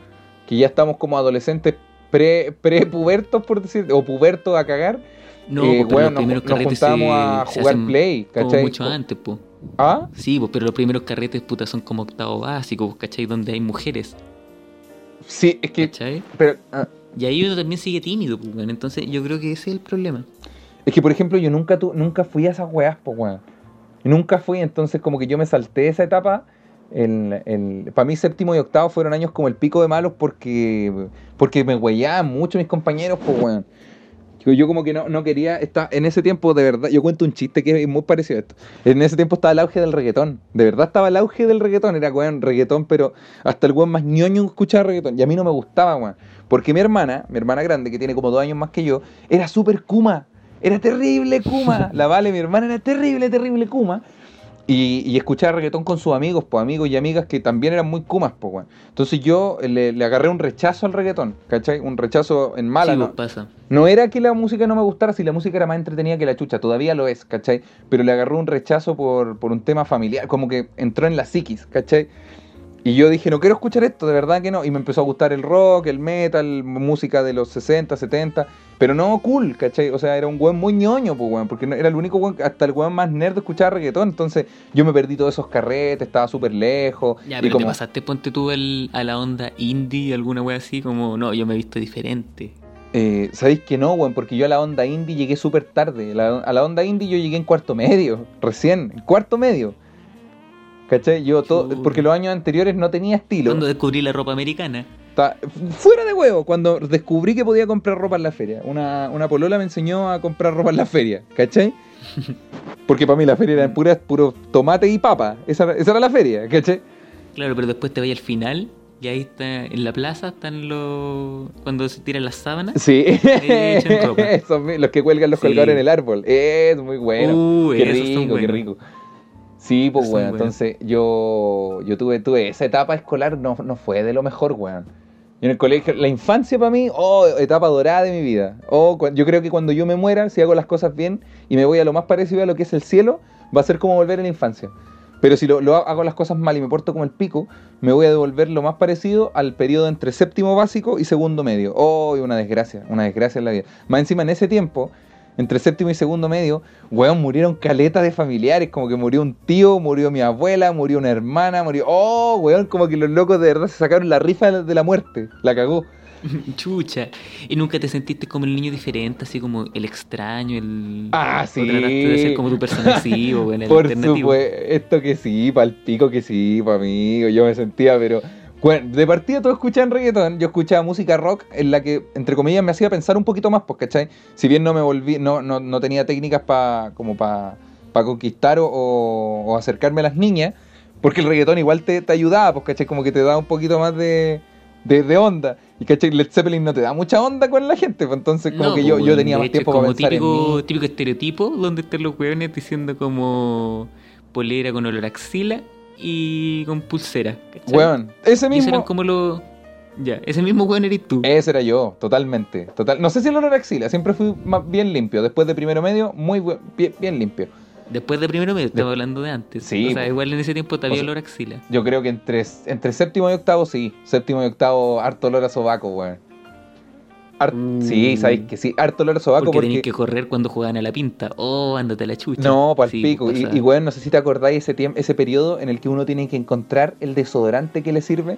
que ya estamos como adolescentes pre, pre-pubertos, por decir, o pubertos a cagar, No, eh, pues, pero weón, los nos, primeros nos carretes juntábamos se- a jugar play, como ¿cachai? mucho antes, pues. ¿Ah? Sí, pues, pero los primeros carretes, puta, son como octavo básico, pues, ¿cachai? Donde hay mujeres, Sí, es que... ¿cachai? Pero, ah, Y ahí uno también sigue tímido, pues, weón. Entonces yo creo que ese es el problema. es que, por ejemplo, yo nunca, tu, nunca fui a esas weas, pues, weón. Nunca fui, entonces como que yo me salté esa etapa. El, el, para mí séptimo y octavo fueron años como el pico de malos porque, porque me huellaban mucho mis compañeros, pues, weón. Yo, yo como que no, no quería, está, en ese tiempo de verdad, yo cuento un chiste que es muy parecido a esto. En ese tiempo estaba el auge del reggaetón. De verdad estaba el auge del reggaetón. Era, weón, reggaetón, pero hasta el weón más ñoño escuchaba reggaetón. Y a mí no me gustaba, weón. Porque mi hermana, mi hermana grande, que tiene como dos años más que yo, era súper kuma. Era terrible kuma. La Vale, mi hermana, era terrible, terrible kuma. Y, y escuchaba reggaetón con sus amigos, pues amigos y amigas que también eran muy kumas, pues, weón. Entonces yo le, le agarré un rechazo al reggaetón, ¿cachai? Un rechazo en mala, sí, ¿no? pues, pasa. No era que la música no me gustara, si la música era más entretenida que la chucha, todavía lo es, ¿cachai? Pero le agarró un rechazo por, por un tema familiar, como que entró en la psiquis, ¿cachai? Y yo dije, no quiero escuchar esto, de verdad que no. Y me empezó a gustar el rock, el metal, música de los 60, 70, pero no cool, ¿cachai? O sea, era un weón muy ñoño, pues, weón, porque era el único weón, hasta el weón más nerd escuchaba reggaetón. Entonces yo me perdí todos esos carretes, estaba súper lejos. Ya, y pero como- te pasaste, ponte tú el- a la onda indie, alguna wea así, como, no, yo me he visto diferente. Eh, ¿Sabéis que no, weón? Porque yo a la onda indie llegué súper tarde. La- a la onda indie yo llegué en cuarto medio, recién, en cuarto medio. ¿Cachai? Yo todo, porque los años anteriores no tenía estilo. Cuando descubrí la ropa americana. Ta- fuera de huevo, cuando descubrí que podía comprar ropa en la feria. Una, una polola me enseñó a comprar ropa en la feria, ¿cachai? Porque para mí la feria era pura, puro tomate y papa. Esa, era- esa era la feria, ¿cachai? Claro, pero después te vayas al final y ahí está, en la plaza están los... cuando se tiran las sábanas. Sí, echan mi- los que cuelgan los Sí. colgadores en el árbol. Es muy bueno. Uh, qué esos son rico, qué rico. Sí, pues, weón. Entonces, yo, yo tuve, tuve esa etapa escolar, no, no fue de lo mejor, weón. Yo en el colegio, la infancia para mí, oh, etapa dorada de mi vida. Oh, yo creo que cuando yo me muera, si hago las cosas bien y me voy a lo más parecido a lo que es el cielo, va a ser como volver a la infancia. Pero si lo, lo ha- hago las cosas mal y me porto como el pico, me voy a devolver lo más parecido al periodo entre séptimo básico y segundo medio. Oh, y una desgracia, una desgracia en la vida. Más encima en ese tiempo, entre séptimo y segundo medio, weón, murieron caletas de familiares, como que murió un tío, murió mi abuela, murió una hermana, murió... Oh, weón, como que los locos de verdad se sacaron la rifa de la- muerte, la cagó. Chucha. ¿Y nunca te sentiste como el niño diferente, así como el extraño, el... Ah, sí. trataste de ser como tu personaje, sí, o el Por alternativo? supuesto que sí, pa'l pico que sí, pa' mí, yo me sentía, pero... Bueno, de partida todos escuchaban reggaetón, yo escuchaba música rock en la que, entre comillas, me hacía pensar un poquito más, pues, ¿cachai? Si bien no me volví, no, no, no tenía técnicas para como para conquistar o, o- o acercarme a las niñas, porque el reggaetón igual te, te ayudaba, pues, ¿cachai? Como que te da un poquito más de, de, de onda. Y, ¿cachai? Led Zeppelin no te da mucha onda con la gente, pues, entonces como No, que yo, yo tenía más hecho, tiempo para pensar en típico, mí. típico estereotipo donde están los hueones diciendo como polera con olor a axila y con pulsera. ¿cachai? Weón, ese Y mismo... eran como los... Ya, ese mismo hueón eres tú. Ese era yo, totalmente. Total. No sé si el olor a axila, siempre fui más bien limpio. Después de primero medio, muy buen- bien, bien limpio. Después de primero medio, estaba hablando de antes. Sí, O sea, igual en ese tiempo te O había sea, olor a axila. Yo creo que entre, entre séptimo y octavo, sí. Séptimo y octavo, harto olor a sobaco, weón. Har- Mm. Sí, sabéis que sí, harto olor a sobaco Porque, porque. tenías que correr cuando jugaban a la pinta. Oh, ándate a la chucha. No, pa'l Sí, pico. Y, pasaba. y, weón, no sé si te acordáis ese tiempo, ese periodo en el que uno tiene que encontrar el desodorante que le sirve.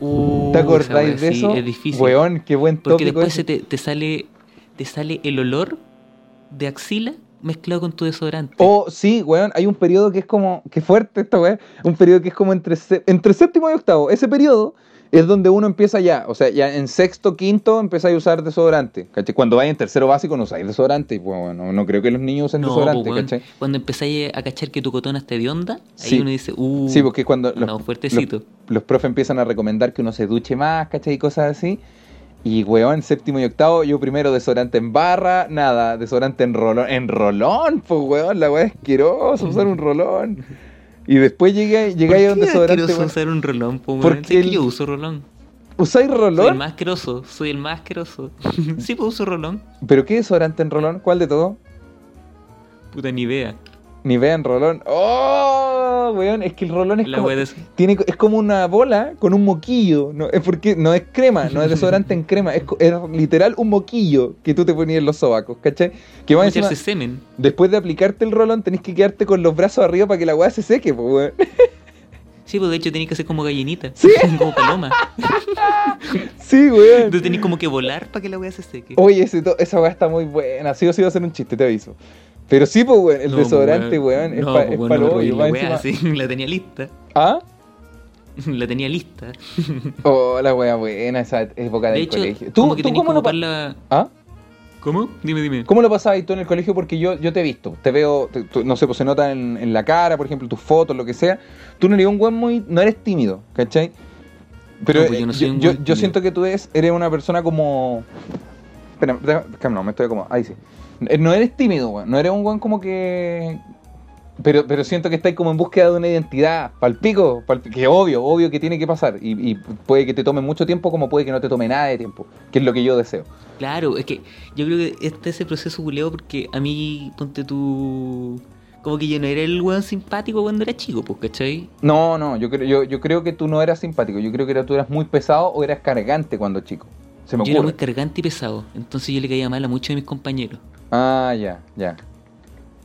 Uh, ¿Te acordáis de sí, eso? Es difícil. Weón, qué buen Porque tópico después ese. se te, te sale te sale el olor de axila mezclado con tu desodorante. Oh, sí, weón, hay un periodo que es como, qué fuerte esta weón, un periodo que es como entre, entre séptimo y octavo. Ese periodo es donde uno empieza ya, o sea, ya en sexto, quinto empieza a usar desodorante, ¿cachai? Cuando vais en tercero básico no usáis desodorante, y pues bueno, no creo que los niños usen no, desodorante, weón. ¿cachai? Cuando empezáis a cachar que tu cotona está de onda, Sí. ahí uno dice, uh, Sí, porque cuando los, fuertecito. los, los profes empiezan a recomendar que uno se duche más, ¿cachai? Y cosas así. Y weón, séptimo y octavo, yo primero desodorante en barra, nada, desodorante en rolón. En rolón, pues weón, la weá es asquerosa usar un rolón. Y después llegué, llegué ¿Por ahí a un desodorante. weón. usar un rolón, po? Porque ¿Sabes que el- yo uso rolón. ¿Usáis Soy el rolón? más asqueroso, soy el más asqueroso. sí, pues uso rolón. ¿Pero qué desodorante en rolón? ¿Cuál de todo? Puta, ni vea. Ni vean rolón. ¡Oh! Weón, es que el rolón es La como, tiene, es como una bola con un moquillo. No, es porque no es crema, no es desodorante en crema. Es, literal un moquillo que tú te ponías en los sobacos, ¿cachai? Que más encima, semen. después de aplicarte el rolón tenés que quedarte con los brazos arriba para que la weá se seque, pues weón. Sí, pues de hecho tenés que hacer como gallinita. Sí. como paloma. Sí, weón. Entonces tenés como que volar para que la weá se seque. Oye, ese esa weá está muy buena. Sí o sí va a ser un chiste, te aviso. Pero sí, pues weón, el No, desodorante, weón, es no, para pues, es weón, pa no encima- sí, la tenía lista. ¿Ah? La tenía lista. Oh, la wea buena, esa época De del hecho, colegio. ¿Tú, como que tú cómo, ocupar la... ¿Ah? ¿Cómo? Dime, dime. ¿Cómo lo pasabas tú en el colegio? Porque yo, yo te he visto, te veo, te- tú- no sé, pues se nota en, en la cara, por ejemplo, tus fotos, lo que sea. Tú no eres un buen muy, no eres tímido, ¿cachai? Pero No, pues yo eh, no yo, soy yo- yo tímido. siento que tú eres, eres una persona como... Espera, no, me estoy como... Ahí sí. Eh, No eres tímido, weón. No eres un buen como que... Pero, pero siento que estáis como en búsqueda de una identidad, palpico, palpico, que obvio, obvio que tiene que pasar. Y, y puede que te tome mucho tiempo como puede que no te tome nada de tiempo, que es lo que yo deseo. Claro, es que yo creo que este ese proceso culeo porque a mí, ponte tú... Como que yo no era el weón simpático cuando era chico, pues, ¿cachai? No, no, yo creo, yo, yo creo que tú no eras simpático, yo creo que era- tú eras muy pesado o eras cargante cuando chico. Se me Yo era muy cargante y pesado, entonces yo le caía mal a muchos de mis compañeros. Ah, ya, ya.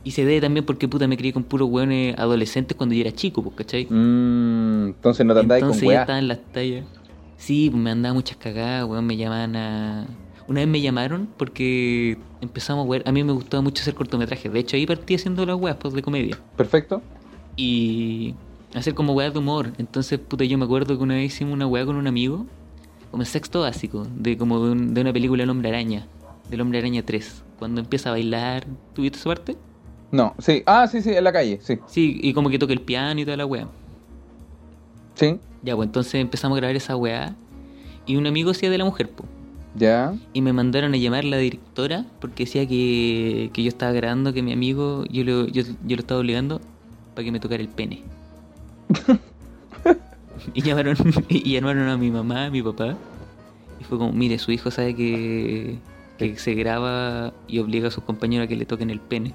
Y se debe también porque puta me crié con puros weones adolescentes cuando yo era chico, pues, ¿cachai? Mm, entonces no te andabas con Entonces ya estaba en las tallas. Sí, pues me andaba muchas cagadas, weón, me llamaban a... Una vez me llamaron porque empezamos a ver, a mí me gustaba mucho hacer cortometrajes, de hecho ahí partí haciendo las weas pues, de comedia. Perfecto. Y hacer como weas de humor. Entonces, puta, yo me acuerdo que una vez hicimos una wea con un amigo, como en sexto básico, de como de, un- de una película El Hombre Araña, del Hombre Araña 3. Cuando empieza a bailar, ¿tuviste esa parte? No, sí. Ah, sí, sí, en la calle, sí. Sí, y como que toca el piano y toda la wea. Sí, Ya, pues entonces empezamos a grabar esa weá. Y un amigo hacía de la mujer, pues. ya. Y me mandaron a llamar la directora porque decía que, que yo estaba grabando, que mi amigo, yo lo, yo, yo lo estaba obligando para que me tocara el pene. y, llamaron, y llamaron a mi mamá, a mi papá. Y fue como, mire, su hijo sabe que, que se graba y obliga a sus compañeros a que le toquen el pene.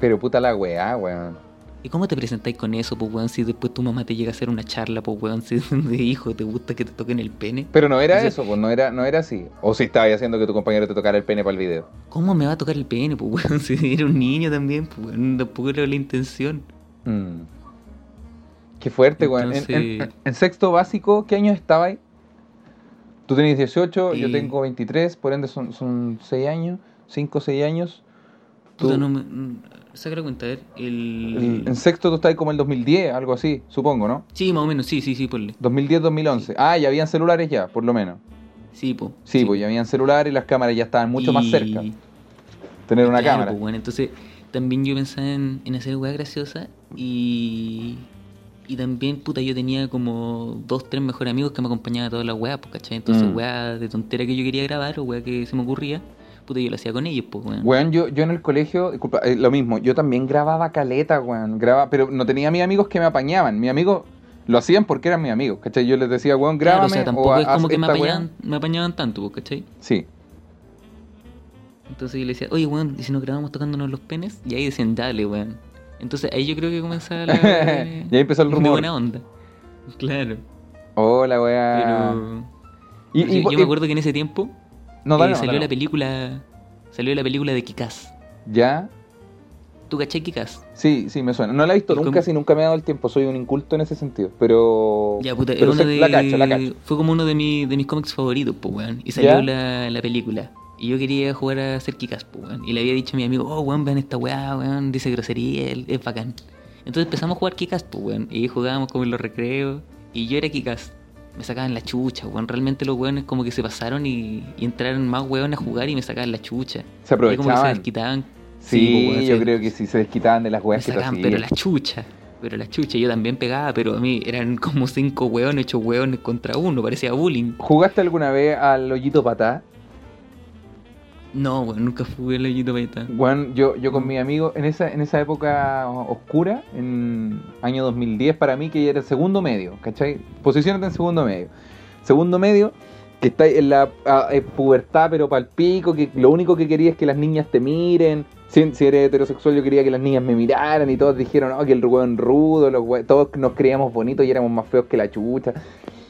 Pero puta la weá, weón. ¿Y cómo te presentáis con eso, pues, weón? Si después tu mamá te llega a hacer una charla, pues, weón, si de hijo te gusta que te toquen el pene. Pero no era eso, pues no era, no era así. O si estabas haciendo que tu compañero te tocara el pene para el video. ¿Cómo me va a tocar el pene, pues, weón? Si era un niño también, pues, weón, tampoco era la intención. Mm. Qué fuerte, weón. En- En, Entonces- en sexto básico, ¿qué años estaba ahí? Tú tenías 18, yo tengo 23, por ende son, son 6 años, 5 o 6 años. Tú- Puta, no me... Saca la cuenta, a ver, el- en sexto tú estabas como el 2010, algo así, supongo, ¿no? Sí, más o menos, sí, sí, sí, ponle. 2010-2011. Ah, ya habían celulares ya, por lo menos. Sí, pues. Sí, pues ya habían celulares y las cámaras ya estaban mucho más cerca. Tener una Claro, cámara. pues, bueno, entonces también yo pensaba en, en hacer weá graciosa y. Y también, puta, yo tenía como dos, tres mejores amigos que me acompañaban a todas las weas, pues, ¿cachai? Entonces, Mm. weá de tontera que yo quería grabar o weá que se me ocurría, puta, yo lo hacía con ellos, pues, weón. Weón, yo, yo en el colegio, disculpa, eh, lo mismo, yo también grababa caleta, weón, grababa, pero no tenía mis amigos que me apañaban, mis amigos lo hacían porque eran mis amigos, ¿cachai? Yo les decía, weón, Claro, grábame o sea, tampoco es haz como que me apañaban, me apañaban tanto, pues, ¿cachai? Sí, Entonces yo le decía, oye, weón, ¿y si nos grabamos tocándonos los penes? Y ahí decían, dale, weón. Entonces ahí yo creo que comenzaba la... Y ahí empezó el rumor. buena onda. Claro. hola, weá. Pero... Y- y- yo y- me acuerdo que en ese tiempo no, eh, dale, salió dale, la película salió la película de Kikaz. ¿Ya? ¿Tú caché Kikaz? Sí, sí, me suena. No la he visto ¿Y nunca, si nunca me he dado el tiempo, soy un inculto en ese sentido, pero... Ya, puta, es pero uno sé- de, la cacho, la cacho. fue como uno de, mi- de mis cómics favoritos, pues, weón. Y salió la, la película. Y yo quería jugar a ser Kikaz, pues, weón. Y le había dicho a mi amigo, oh, weón, vean esta weá, weón, dice grosería, es bacán. Entonces empezamos a jugar Kikaz, pues, weón. Y jugábamos como en los recreos. Y yo era Kikaz. Me sacaban la chucha, weón. Realmente los weones como que se pasaron y, y entraron más weones a jugar y me sacaban la chucha. Se Y como que se aprovechaban. desquitaban. Sí, pues, weón, yo se- creo que sí, se desquitaban de las Me weas que te sacaban, pero la chucha. Pero la chucha, yo también pegaba, pero a mí eran como cinco hueones, ocho hueones contra uno, parecía bullying. ¿Jugaste alguna vez al hoyito patá? No, weón, nunca fui el hoyito paita. Bueno, yo, yo con mi amigo, en esa, en esa época oscura, en año 2010 para mí, que era el segundo medio, ¿cachai? Posicionate en segundo medio. Segundo medio, que está en la ah, pubertad, pero pal pico, que lo único que quería es que las niñas te miren. Si, si eres heterosexual, yo quería que las niñas me miraran y todos dijeron, oh, que el rudo, los hue- todos nos creíamos bonitos y éramos más feos que la chucha.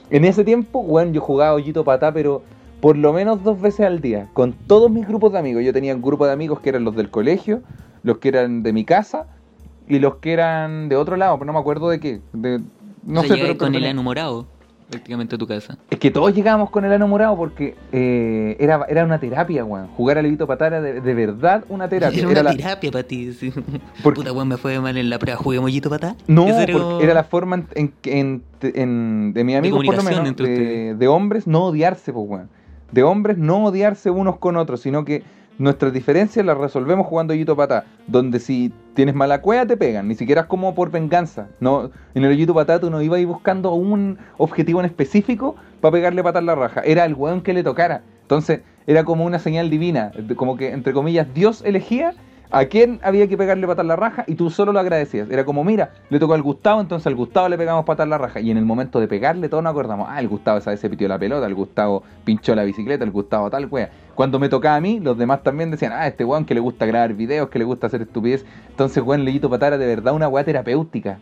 En ese tiempo, weón, yo jugaba hoyito patá, pero por lo menos dos veces al día, con todos mis grupos de amigos. Yo tenía un grupo de amigos que eran los del colegio, los que eran de mi casa y los que eran de otro lado, pero no me acuerdo de qué. De, no o sea, sé, pero, con el morado, prácticamente a tu casa. Es que todos llegábamos con el ano morado porque eh, era, era una terapia, weón. Jugar al hoyito patá era de, de verdad una terapia. Era Era una la- terapia para ti. sí. Porque- Puta, weón, me fue mal en la prueba. ¿Jugué mollito patá? No, era porque como- era la forma en, en- en- en- de mis amigos, por lo comunicación menos, entre de, de hombres, no odiarse, pues, weón. De hombres no odiarse unos con otros, sino que nuestras diferencias las resolvemos jugando hoyito patá, donde si tienes mala cueva te pegan, ni siquiera es como por venganza. No, en el hoyito patá tú no ibas buscando un objetivo en específico para pegarle patar la raja, era el weón que le tocara. Entonces, era como una señal divina, como que entre comillas Dios elegía a quién había que pegarle patar la raja y tú solo lo agradecías. Era como, mira, le tocó al Gustavo, entonces al Gustavo le pegamos patar la raja. Y en el momento de pegarle, todos nos acordamos, ah, el Gustavo esa vez se pitió la pelota, el Gustavo pinchó la bicicleta, el Gustavo tal, wea. Cuando me tocaba a mí, los demás también decían, ah, este weón que le gusta grabar videos, que le gusta hacer estupidez. Entonces, weón, Leyito Patara de verdad una weá terapéutica.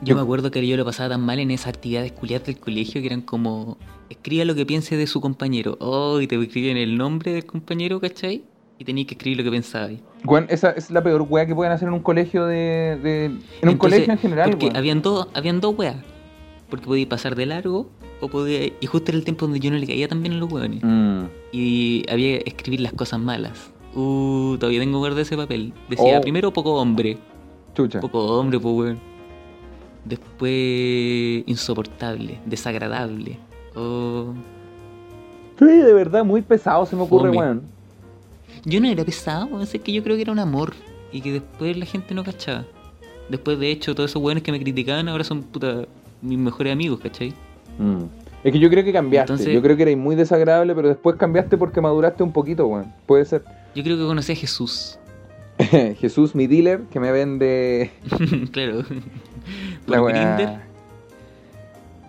Yo me acuerdo que yo lo pasaba tan mal en esas actividades culiadas del colegio que eran como, escriba lo que piense de su compañero. Oh, y te escribían el nombre del compañero, ¿cachai? Y tenías que escribir lo que pensabais. Weón, esa es la peor weá que pueden hacer en un colegio de... de- en un Entonces, colegio en general, Porque habían dos, habían dos weas. Porque podías pasar de largo o podía Y justo era el tiempo donde yo no le caía tan bien a los weones. Mm. Y había que escribir las cosas malas. Uh, todavía tengo guardado ese papel. Decía Oh. primero poco hombre. Chucha. Poco hombre, pues weón. Después insoportable, desagradable. Oh. Sí, de verdad, muy pesado se me ocurre, weón. Yo no era pesado, es que yo creo que era un amor. Y que después la gente no cachaba. Después, de hecho, todos esos weones que me criticaban ahora son puta mis mejores amigos, ¿cachai? Mm. Es que yo creo que cambiaste. Entonces- Yo creo que eres muy desagradable, pero después cambiaste porque maduraste un poquito, weón. Puede ser. Yo creo que conocí a Jesús. Jesús, mi dealer, que me vende claro. la Por. Grindr.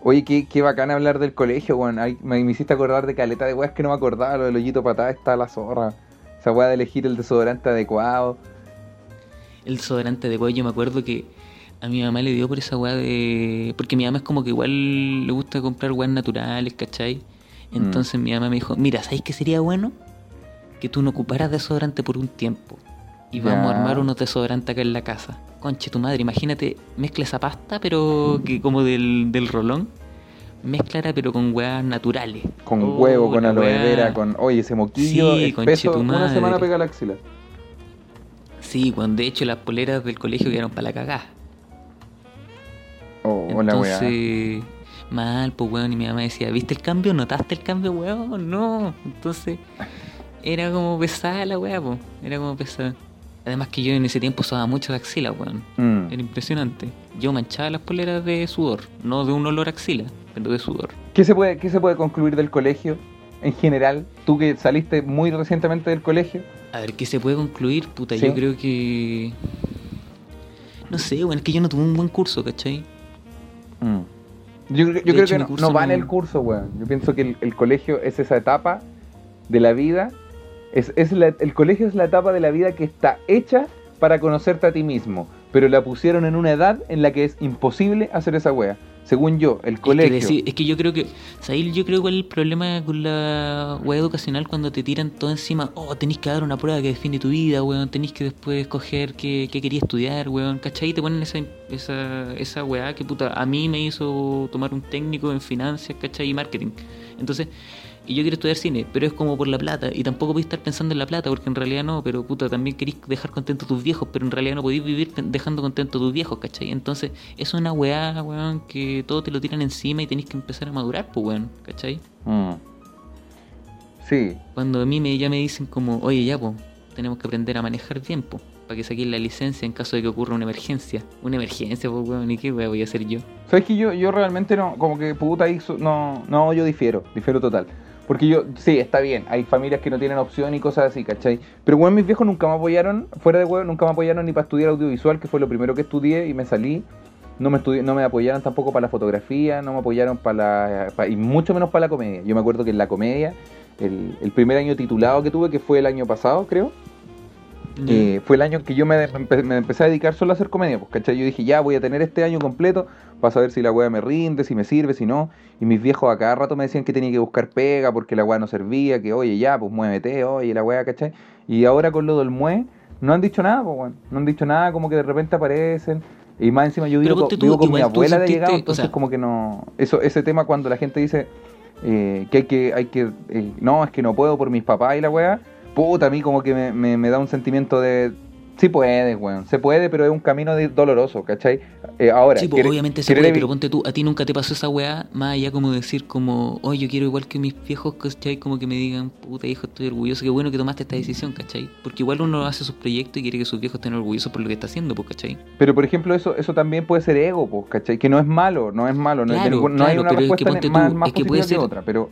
Oye, qué, qué bacán hablar del colegio, weón. Ay, me, me hiciste acordar de caleta de weas que no me acordaba. Lo del hoyito patada está la zorra. Esa wea de elegir el desodorante adecuado. El desodorante de huevo, yo me acuerdo que a mi mamá le dio por esa weá de. Porque mi mamá es como que igual le gusta comprar weas naturales, ¿cachai? Entonces mi mamá me dijo: Mira, ¿sabes qué sería bueno? Que tú no ocuparas desodorante por un tiempo. Y vamos a armar unos desodorantes acá en la casa. Conche tu madre, imagínate, mezcla esa pasta, pero que como del, del rolón. Mezclara, pero con weas naturales. Con Oh, huevo, con aloe weá. vera, con. Oye, ese moquillo Sí, espeso. tu Una semana pega la axila. Sí, cuando de hecho las poleras del colegio quedaron para la cagada. Oh, la weá. Entonces, mal, pues weón, y mi mamá decía, ¿viste el cambio? ¿Notaste el cambio, weón? No. Entonces, era como pesada la weá, pues. Era como pesada. Además que yo en ese tiempo usaba mucho la axila, weón. Mm. Era impresionante. Yo manchaba las poleras de sudor, no de un olor a axila, de sudor. ¿Qué, se puede, ¿Qué se puede concluir del colegio en general? Tú que saliste muy recientemente del colegio. A ver, ¿qué se puede concluir? Puta, Sí. yo creo que... No sé, weón, es que yo no tuve un buen curso, ¿cachai? Mm. Yo, creo hecho, que no, no va en no- el curso, weón. Yo pienso que el, el colegio es esa etapa de la vida. Es, es la- el colegio es la etapa de la vida que está hecha para conocerte a ti mismo. Pero la pusieron en una edad en la que es imposible hacer esa wea. Según yo, el Es que, colegio. decir- es que yo creo que, Sahil, yo creo que el problema con la web educacional cuando te tiran todo encima, oh, tenéis que dar una prueba que define tu vida, weón, tenéis que después escoger qué, qué quería estudiar, weón, ¿cachai? Y te ponen esa, esa, esa weá que puta, a mí me hizo tomar un técnico en finanzas, ¿cachai? Y marketing. Entonces, y yo quiero estudiar cine, pero es como por la plata, y tampoco podéis estar pensando en la plata, porque en realidad no, pero puta, también queréis dejar contentos a tus viejos, pero en realidad no podéis vivir dejando contentos a tus viejos, ¿cachai? Entonces, es una weá, weón, que todo te lo tiran encima y tenéis que empezar a madurar, pues, weón, ¿cachai? Mm. Sí, Cuando a mí me, ya me dicen como, oye, ya, pues, tenemos que aprender a manejar pues, para que saquéis la licencia en caso de que ocurra una emergencia. Una emergencia, pues, weón, ¿y qué weá voy a hacer yo? ¿Sabes que yo, yo realmente no, como que puta, no, no, yo difiero, difiero total. Porque yo, sí, está bien, hay familias que no tienen opción y cosas así, ¿cachai? Pero bueno, mis viejos nunca me apoyaron, fuera de huevo, nunca me apoyaron ni para estudiar audiovisual, que fue lo primero que estudié y me salí. No me, estudié, no me apoyaron tampoco para la fotografía, no me apoyaron para la... y mucho menos para la comedia. Yo me acuerdo que en la comedia, el, el primer año titulado que tuve, que fue el año pasado, creo, eh, fue el año que yo me, me empe- me empecé a dedicar solo a hacer comedia, pues, ¿cachai? Yo dije, ya voy a tener este año completo para saber si la weá me rinde, si me sirve, si no. Y mis viejos a cada rato me decían que tenía que buscar pega porque la weá no servía, que oye, ya, pues muévete, oye, la weá, ¿cachai? Y ahora con lo del mue, no han dicho nada, pues, weón. No han dicho nada, como que de repente aparecen. Y más encima yo vivo, con, tú, vivo con mi abuela de llegado, o entonces sea- como que no... Eso, ese tema cuando la gente dice eh, que hay que, hay que eh, no, es que no puedo por mis papás y la weá, puta, a mí como que me, me, me da un sentimiento de, sí puedes, weón, se puede, pero es un camino de- doloroso, ¿cachai? Eh, ahora, Sí, pues, obviamente se puede, pero ponte tú, a ti nunca te pasó esa weá, más allá como decir como, oye, yo quiero igual que mis viejos, ¿cachai? Como que me digan, puta hijo, estoy orgulloso, qué bueno que tomaste esta decisión, ¿cachai? Porque igual uno hace sus proyectos y quiere que sus viejos estén orgullosos por lo que está haciendo, pues, ¿cachai? Pero por ejemplo, eso, eso también puede ser ego, pues, ¿cachai? Que no es malo, no es malo, no, Claro, ningún- no hay claro, una pero es que ponte más, tú, más es que puede que ser- otra, pero,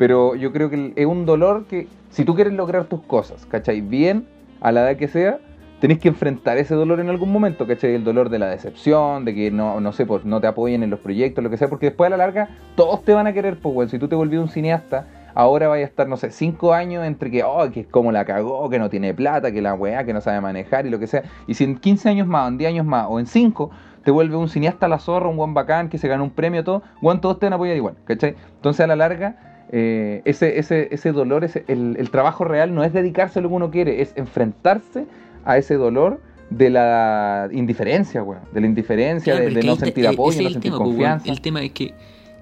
pero yo creo que es un dolor que, si tú quieres lograr tus cosas, ¿cachai? Bien, a la edad que sea, tenés que enfrentar ese dolor en algún momento, ¿cachai? El dolor de la decepción, de que no, no sé, pues no te apoyen en los proyectos, lo que sea, porque después a la larga todos te van a querer, pues, bueno, si tú te volvías un cineasta, ahora vaya a estar, no sé, cinco años entre que, oh, que es como la cagó, que no tiene plata, que la weá, que no sabe manejar y lo que sea. Y si en 15 años más, en 10 años más, o en 5, te vuelve un cineasta a la zorra, un buen bacán, que se ganó un premio, todo, bueno, todos te van a apoyar igual, ¿cachai? Entonces a la larga, eh, ese, ese, ese dolor, ese, el, el trabajo real no es dedicarse a lo que uno quiere, es enfrentarse a ese dolor de la indiferencia, weón, de la indiferencia, Claro, de, no sentir eh, apoyo, ese no el sentir tema, weón. confianza. El tema es que,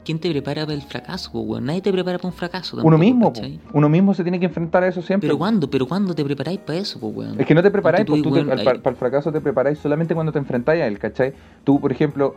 ¿quién te prepara para el fracaso, weón? Nadie te prepara para un fracaso Uno mismo, uno mismo se tiene que enfrentar a eso siempre. Pero. ¿cuándo? ¿Pero cuándo te preparáis para eso, weón? Es que no te preparáis, pues tú tú, te- weón, al- ahí- para, para el fracaso te preparáis solamente cuando te enfrentáis a él, ¿cachai? Tú, por ejemplo,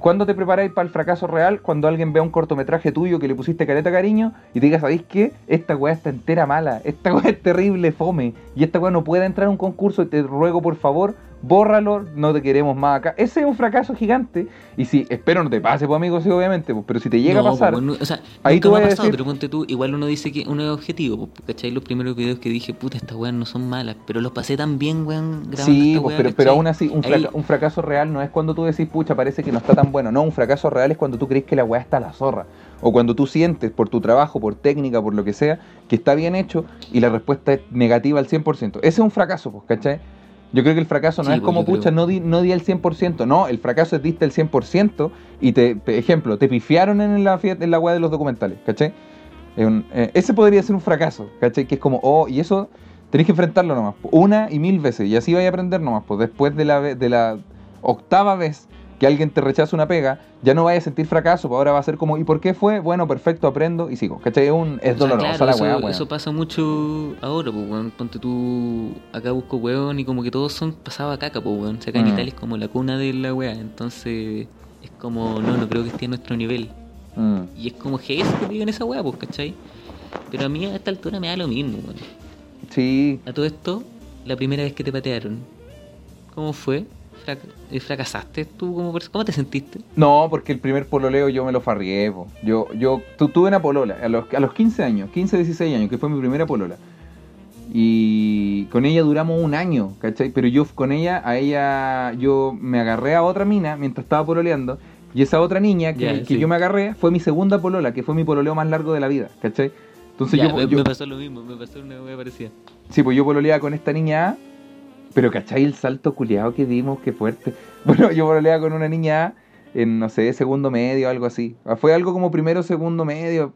¿cuándo te preparáis para el fracaso real? Cuando alguien vea un cortometraje tuyo que le pusiste careta cariño y te diga, ¿sabéis qué? Esta weá está entera mala, esta weá es terrible, fome, y esta weá no puede entrar a un concurso y te ruego por favor, bórralo, no te queremos más acá. Ese es un fracaso gigante. Y si, espero no te pase, pues amigo, sí, obviamente, pues, pero si te llega No, a pasar, pues, no, o sea, ahí tú me ha pasado, decir- pero ponte tú, igual uno dice que uno es objetivo, pues, ¿cachai? Los primeros videos que dije, puta, estas weas no son malas, pero los pasé tan bien, weón, sí, pues, wea, pero, pero aún así, un, Ahí- un fracaso real no es cuando tú decís, pucha, parece que no está tan bueno. No, un fracaso real es cuando tú crees que la weá está a la zorra. O cuando tú sientes por tu trabajo, por técnica, por lo que sea, que está bien hecho y la respuesta es negativa al 100%. Ese es un fracaso, pues, ¿cachai? Yo creo que el fracaso no Sí, es pues, como, pucha, no di, no di el 100%. No, el fracaso es diste el 100% y te, te- ejemplo, te pifiaron en la, en la weá de los documentales, ¿cachai? Un- eh, ese podría ser un fracaso, ¿cachai? Que es como, oh, y eso tenés que enfrentarlo nomás, una y mil veces, y así vais a aprender nomás, pues después de la, de la octava vez que alguien te rechaza una pega, ya no vayas a sentir fracaso, pues ahora va a ser como, ¿y por qué fue? Bueno, perfecto, aprendo y sigo, ¿cachai? Es, un, es O sea, dolorosa claro, la eso, weá, eso pasa mucho ahora, pues, weón. Ponte tú, acá busco weón y como que todos son pasados a caca, pues, weón. O sea, acá en Mm. Italia es como la cuna de la weá, entonces es como, no, no creo que esté a nuestro nivel. Mm. Y es como que eso que digan esa weá, pues, ¿cachai? Pero a mí a esta altura me da lo mismo, weón. Sí, A todo esto, la primera vez que te patearon, ¿cómo fue? Frac- eh, ¿Fracasaste tú como persona? ¿Cómo te sentiste? No, porque el primer pololeo yo me lo farrié, po. Yo, yo tu- tuve una polola a los, a los 15 años, 15, 16 años, que fue mi primera polola. Y con ella duramos un año, ¿cachai? Pero yo con ella, a ella, yo me agarré a otra mina mientras estaba pololeando. Y esa otra niña que, que sí. yo me agarré fue mi segunda polola, que fue mi pololeo más largo de la vida, ¿cachai? Entonces yo, me, yo- me pasó lo mismo, me pasó una weá parecida. Sí, pues yo pololeaba con esta niña A, pero ¿cachai el salto culiado que dimos? Qué fuerte. Bueno, yo pololeaba con una niña en, no sé, segundo medio, algo así. Ah, Fue algo como primero, segundo medio.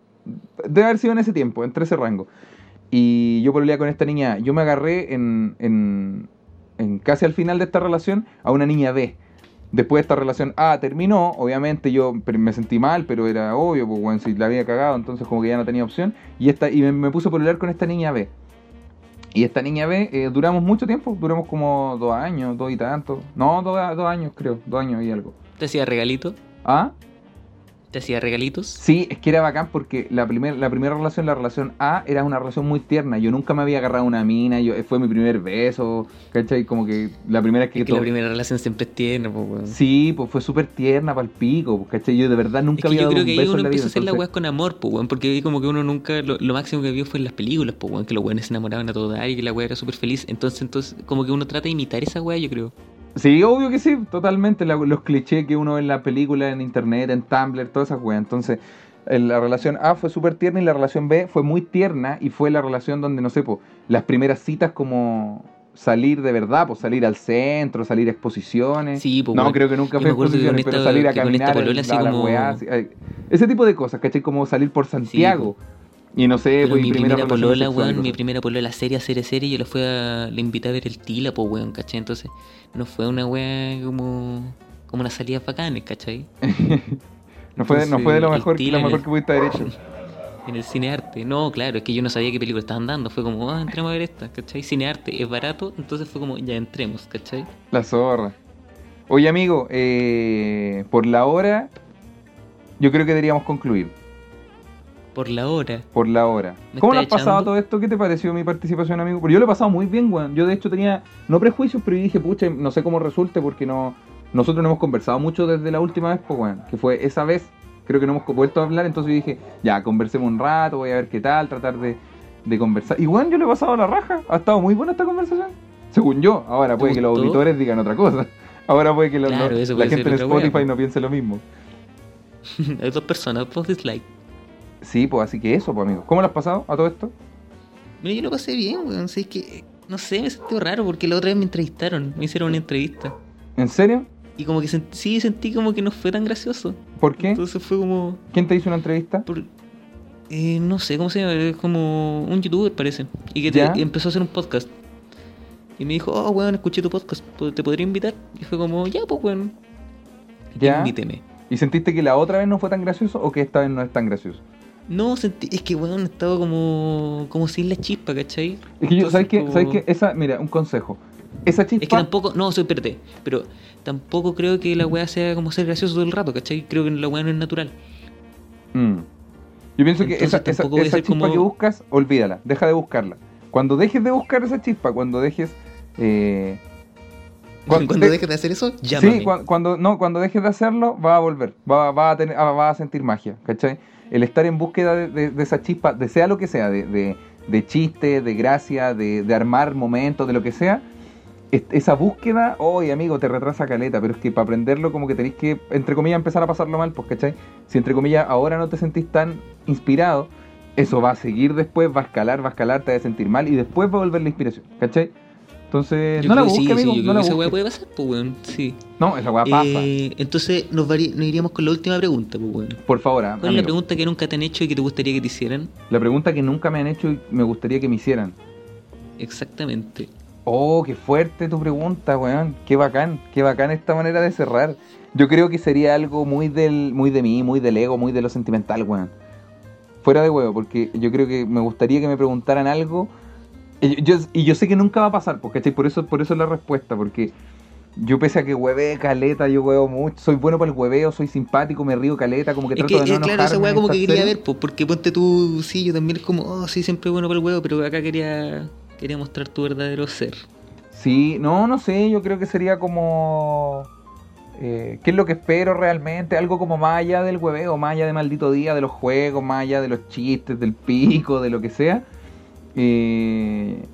Debe haber sido en ese tiempo, entre ese rango. Y yo pololeaba con esta niña. Yo me agarré en, en, en casi al final de esta relación a una niña B. Después esta relación A terminó, obviamente yo me sentí mal, pero era obvio, pues si la había cagado, entonces como que ya no tenía opción. Y, esta, y me, me puse a pololear con esta niña B. Y esta niña B, eh, duramos mucho tiempo, duramos como dos años, dos y tanto. No, dos, dos años creo, dos años y algo. ¿Te hacía regalito? ¿Ah? ¿Te hacía regalitos? Sí, es que era bacán porque la, primer, la primera relación, la relación A, era una relación muy tierna. Yo nunca me había agarrado una mina, yo, fue mi primer beso, ¿cachai? Como que la primera vez que... Es que la primera relación siempre es tierna, pues, weón. Sí, pues fue súper tierna para el pico, pues, ¿cachai? Yo de verdad Es nunca que había yo dado creo un que ahí uno la empieza a hacer entonces- weas con amor, pues, weón. Porque como que uno nunca, lo, lo máximo que vio fue en las películas, pues, weón. Que los weones se enamoraban a todo dar y que la wea era súper feliz. Entonces, entonces, como que uno trata de imitar esa wea, yo creo. Sí, obvio que sí, totalmente. la- los clichés que uno ve en la película, en internet, en Tumblr, todas esas weas. Entonces, la relación A fue súper tierna y la relación B fue muy tierna y fue la relación donde, no sé, po, las primeras citas como salir de verdad, pues salir al centro, salir a exposiciones. Sí, pues, no, creo que nunca fue exposiciones, pero esta- salir a caminar, polola así la- la como- weá, así, ay, ese tipo de cosas, ¿cachai? Como salir por Santiago. Y no sé, pues, mi primera relación polola, sexual weón, mi primera polola seria, seria, seria, yo la fui a, le invité a ver el Tila, pues, weón, ¿cachai? Entonces, no fue una wea como, como una salida bacanes, ¿cachai? no, fue, no fue de lo mejor, lo mejor el- que pudiste haber hecho. En el cinearte. No, claro, es que yo no sabía qué película estaban dando. Fue como, ah, entremos a ver esta, ¿cachai? Cinearte es barato, entonces fue como, ya entremos, ¿cachai? La zorra. Oye, amigo, eh, por la hora, yo creo que deberíamos concluir. Por la hora. Por la hora. ¿Me ¿Cómo le has pasado todo esto? ¿Qué te pareció mi participación, amigo? Porque yo lo he pasado muy bien, weón. Yo, de hecho, tenía, no prejuicios, pero yo dije, pucha, no sé cómo resulte porque no nosotros no hemos conversado mucho desde la última vez, pues, weón. Que fue esa vez, creo que no hemos vuelto a hablar, entonces yo dije, ya, conversemos un rato, voy a ver qué tal, tratar de, de conversar. Y, weón, yo le he pasado la raja. Ha estado muy buena esta conversación. Según yo. Ahora ¿Te puede que los auditores digan otra cosa. Ahora puede que los- Claro, la gente en wea, Spotify po. no piense lo mismo. Hay dos personas, dos dislike. Sí, pues así que eso, pues, amigo. ¿Cómo lo has pasado a todo esto? Mira, yo lo pasé bien, weón. sé que, no sé, me sentí raro porque la otra vez me entrevistaron, me hicieron una entrevista. ¿En serio? Y como que sí sentí como que no fue tan gracioso. ¿Por qué? Entonces fue como, ¿Quién te hizo una entrevista? por- eh, no sé cómo se llama, es como un youtuber parece. Y que te- empezó a hacer un podcast. Y me dijo, oh, weón, escuché tu podcast, ¿te podría invitar? Y fue como, ya, pues, weón, Ya. invíteme. ¿Y sentiste que la otra vez no fue tan gracioso o que esta vez no es tan gracioso? No, sentí, es que, weón, estaba como, como sin la chispa, ¿cachai? Es que yo, Entonces, ¿sabes qué? como- ¿Sabes qué? Esa, mira, un consejo. Esa chispa. Es que tampoco, no, soy espérate, pero tampoco creo que la weá sea como ser gracioso todo el rato, ¿cachai? Creo que la weá no es natural. Mm. Yo pienso que esa, esa, esa chispa como- que buscas, olvídala, deja de buscarla. Cuando dejes de buscar esa chispa, cuando dejes. eh, Cuando, Cuando- dejes de hacer eso, llámame. Sí, cua- cuando, no, cuando dejes de hacerlo, va a volver, va, va a, tener, va a sentir magia, ¿cachai? El estar en búsqueda de, esa chispa, de sea lo que sea, de, de, chiste, de gracia, de, armar momentos, de lo que sea, es- esa búsqueda, oye amigo, te retrasa caleta, pero es que para aprenderlo como que tenéis que, entre comillas, empezar a pasarlo mal, pues, ¿cachai? Si entre comillas ahora no te sentís tan inspirado, eso va a seguir después, va a escalar, va a escalar, te vas a sentir mal y después va a volver la inspiración, ¿cachai? Entonces, Yo no la creo que busques, sí, amigo, sí, yo no creo la que esa weá puede pasar, pues weón, sí. No, esa weá pasa. Eh, entonces nos, nos iríamos con la última pregunta, pues weón. Por favor, ¿Cuál es la pregunta que nunca te han hecho y que te gustaría que te hicieran? La pregunta que nunca me han hecho y me gustaría que me hicieran. Exactamente. Oh, qué fuerte tu pregunta, weón. Qué bacán, qué bacán esta manera de cerrar. Yo creo que sería algo muy del, muy de mí, muy del ego, muy de lo sentimental, weón. Fuera de huevo, porque yo creo que me gustaría que me preguntaran algo. Y yo, y yo sé que nunca va a pasar, porque por eso, por eso es la respuesta, porque yo pese a que hueve caleta, yo huevo mucho, soy bueno para el hueveo, soy simpático, me río caleta, como que Es trato que, de no eh, claro, esa weá como que quería ver, pues, porque ponte tú, sí, yo también es como, oh, sí, siempre bueno para el huevo, pero acá quería, quería mostrar tu verdadero ser. Sí, no, no sé, yo creo que sería como... eh, ¿Qué es lo que espero realmente? Algo como más allá del hueveo, más allá de maldito día, de los juegos, más allá de los chistes, del pico, de lo que sea. Eh,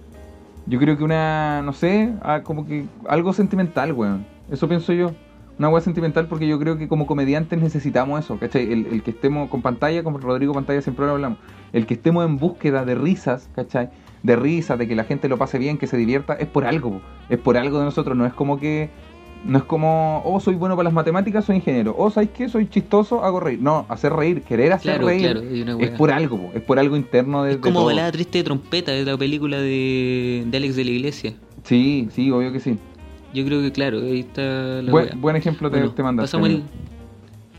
yo creo que una, no sé, ah, como que algo sentimental, weón. Eso pienso yo. Una weá sentimental porque yo creo que como comediantes necesitamos eso, ¿cachai? El, el que estemos con pantalla, como Rodrigo Pantalla siempre lo hablamos, el que estemos en búsqueda de risas, ¿cachai? De risas, de que la gente lo pase bien, que se divierta, es por algo, es por algo de nosotros, no es como que, no es como, oh, soy bueno para las matemáticas, soy ingeniero, oh, ¿sabes qué? Soy chistoso, hago reír. No, hacer reír, querer hacer Claro, reír, claro, es por algo, po. es por algo interno de, Es de como todo. balada triste de trompeta de la película de, de Alex de la Iglesia. Sí, sí, obvio que sí. Yo creo que claro, ahí está la Buen, buen ejemplo te, Bueno, te mandaste. pasamos, el,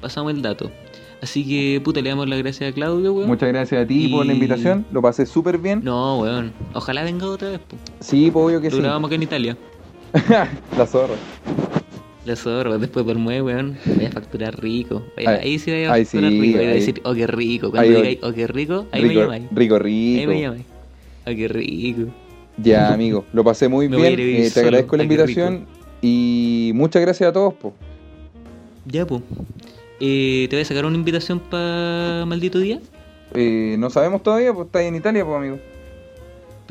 pasamos el dato. Así que, puta, le damos las gracias a Claudio, weón. Muchas gracias a ti por la invitación, lo pasé súper bien. No, weón. Ojalá venga otra vez, po. Sí, pues, obvio que Lo sí. grabamos acá en Italia. la zorra. La zorra, después mueve, weón. Voy a facturar rico. Ay, ahí sí voy a facturar sí, rico. Voy a ahí. decir, oh, qué rico. Cuando Ahí, digáis, oh, qué rico, ahí me rico, llamáis. rico, Ahí rico. me llamáis. Oh, qué rico. Ya, amigo, lo pasé muy Me bien. eh, te solo, agradezco la invitación y muchas gracias a todos. Po. Ya, pues. Eh, ¿Te voy a sacar una invitación para maldito día? Eh, no sabemos todavía, pues está ahí en Italia, pues, amigo.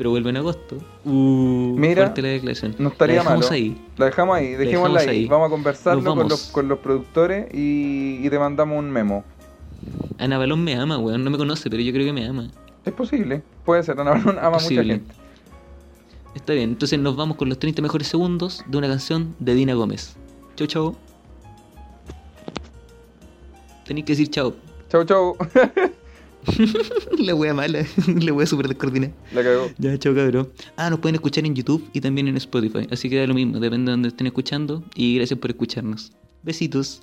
Pero vuelve en agosto. Uh, Mira, fuerte la declaración. No estaría La dejamos malo. ahí. La dejamos ahí, dejémosla ahí. ahí. Vamos a conversarlo con vamos. los, con los productores y, y te mandamos un memo. Ana Balón me ama, weón. No me conoce, pero yo creo que me ama. Es posible, puede ser. Ana Balón ama a mucha gente. Está bien, entonces nos vamos con los 30 mejores segundos de una canción de Dina Gómez. Chau, chau. Tenéis que decir chau. Chau, chau. la wea mala, la wea súper descoordinada. La cagó. Ya, chau, cabrón. Ah, nos pueden escuchar en YouTube y también en Spotify. Así que da lo mismo, depende de donde estén escuchando. Y gracias por escucharnos. Besitos.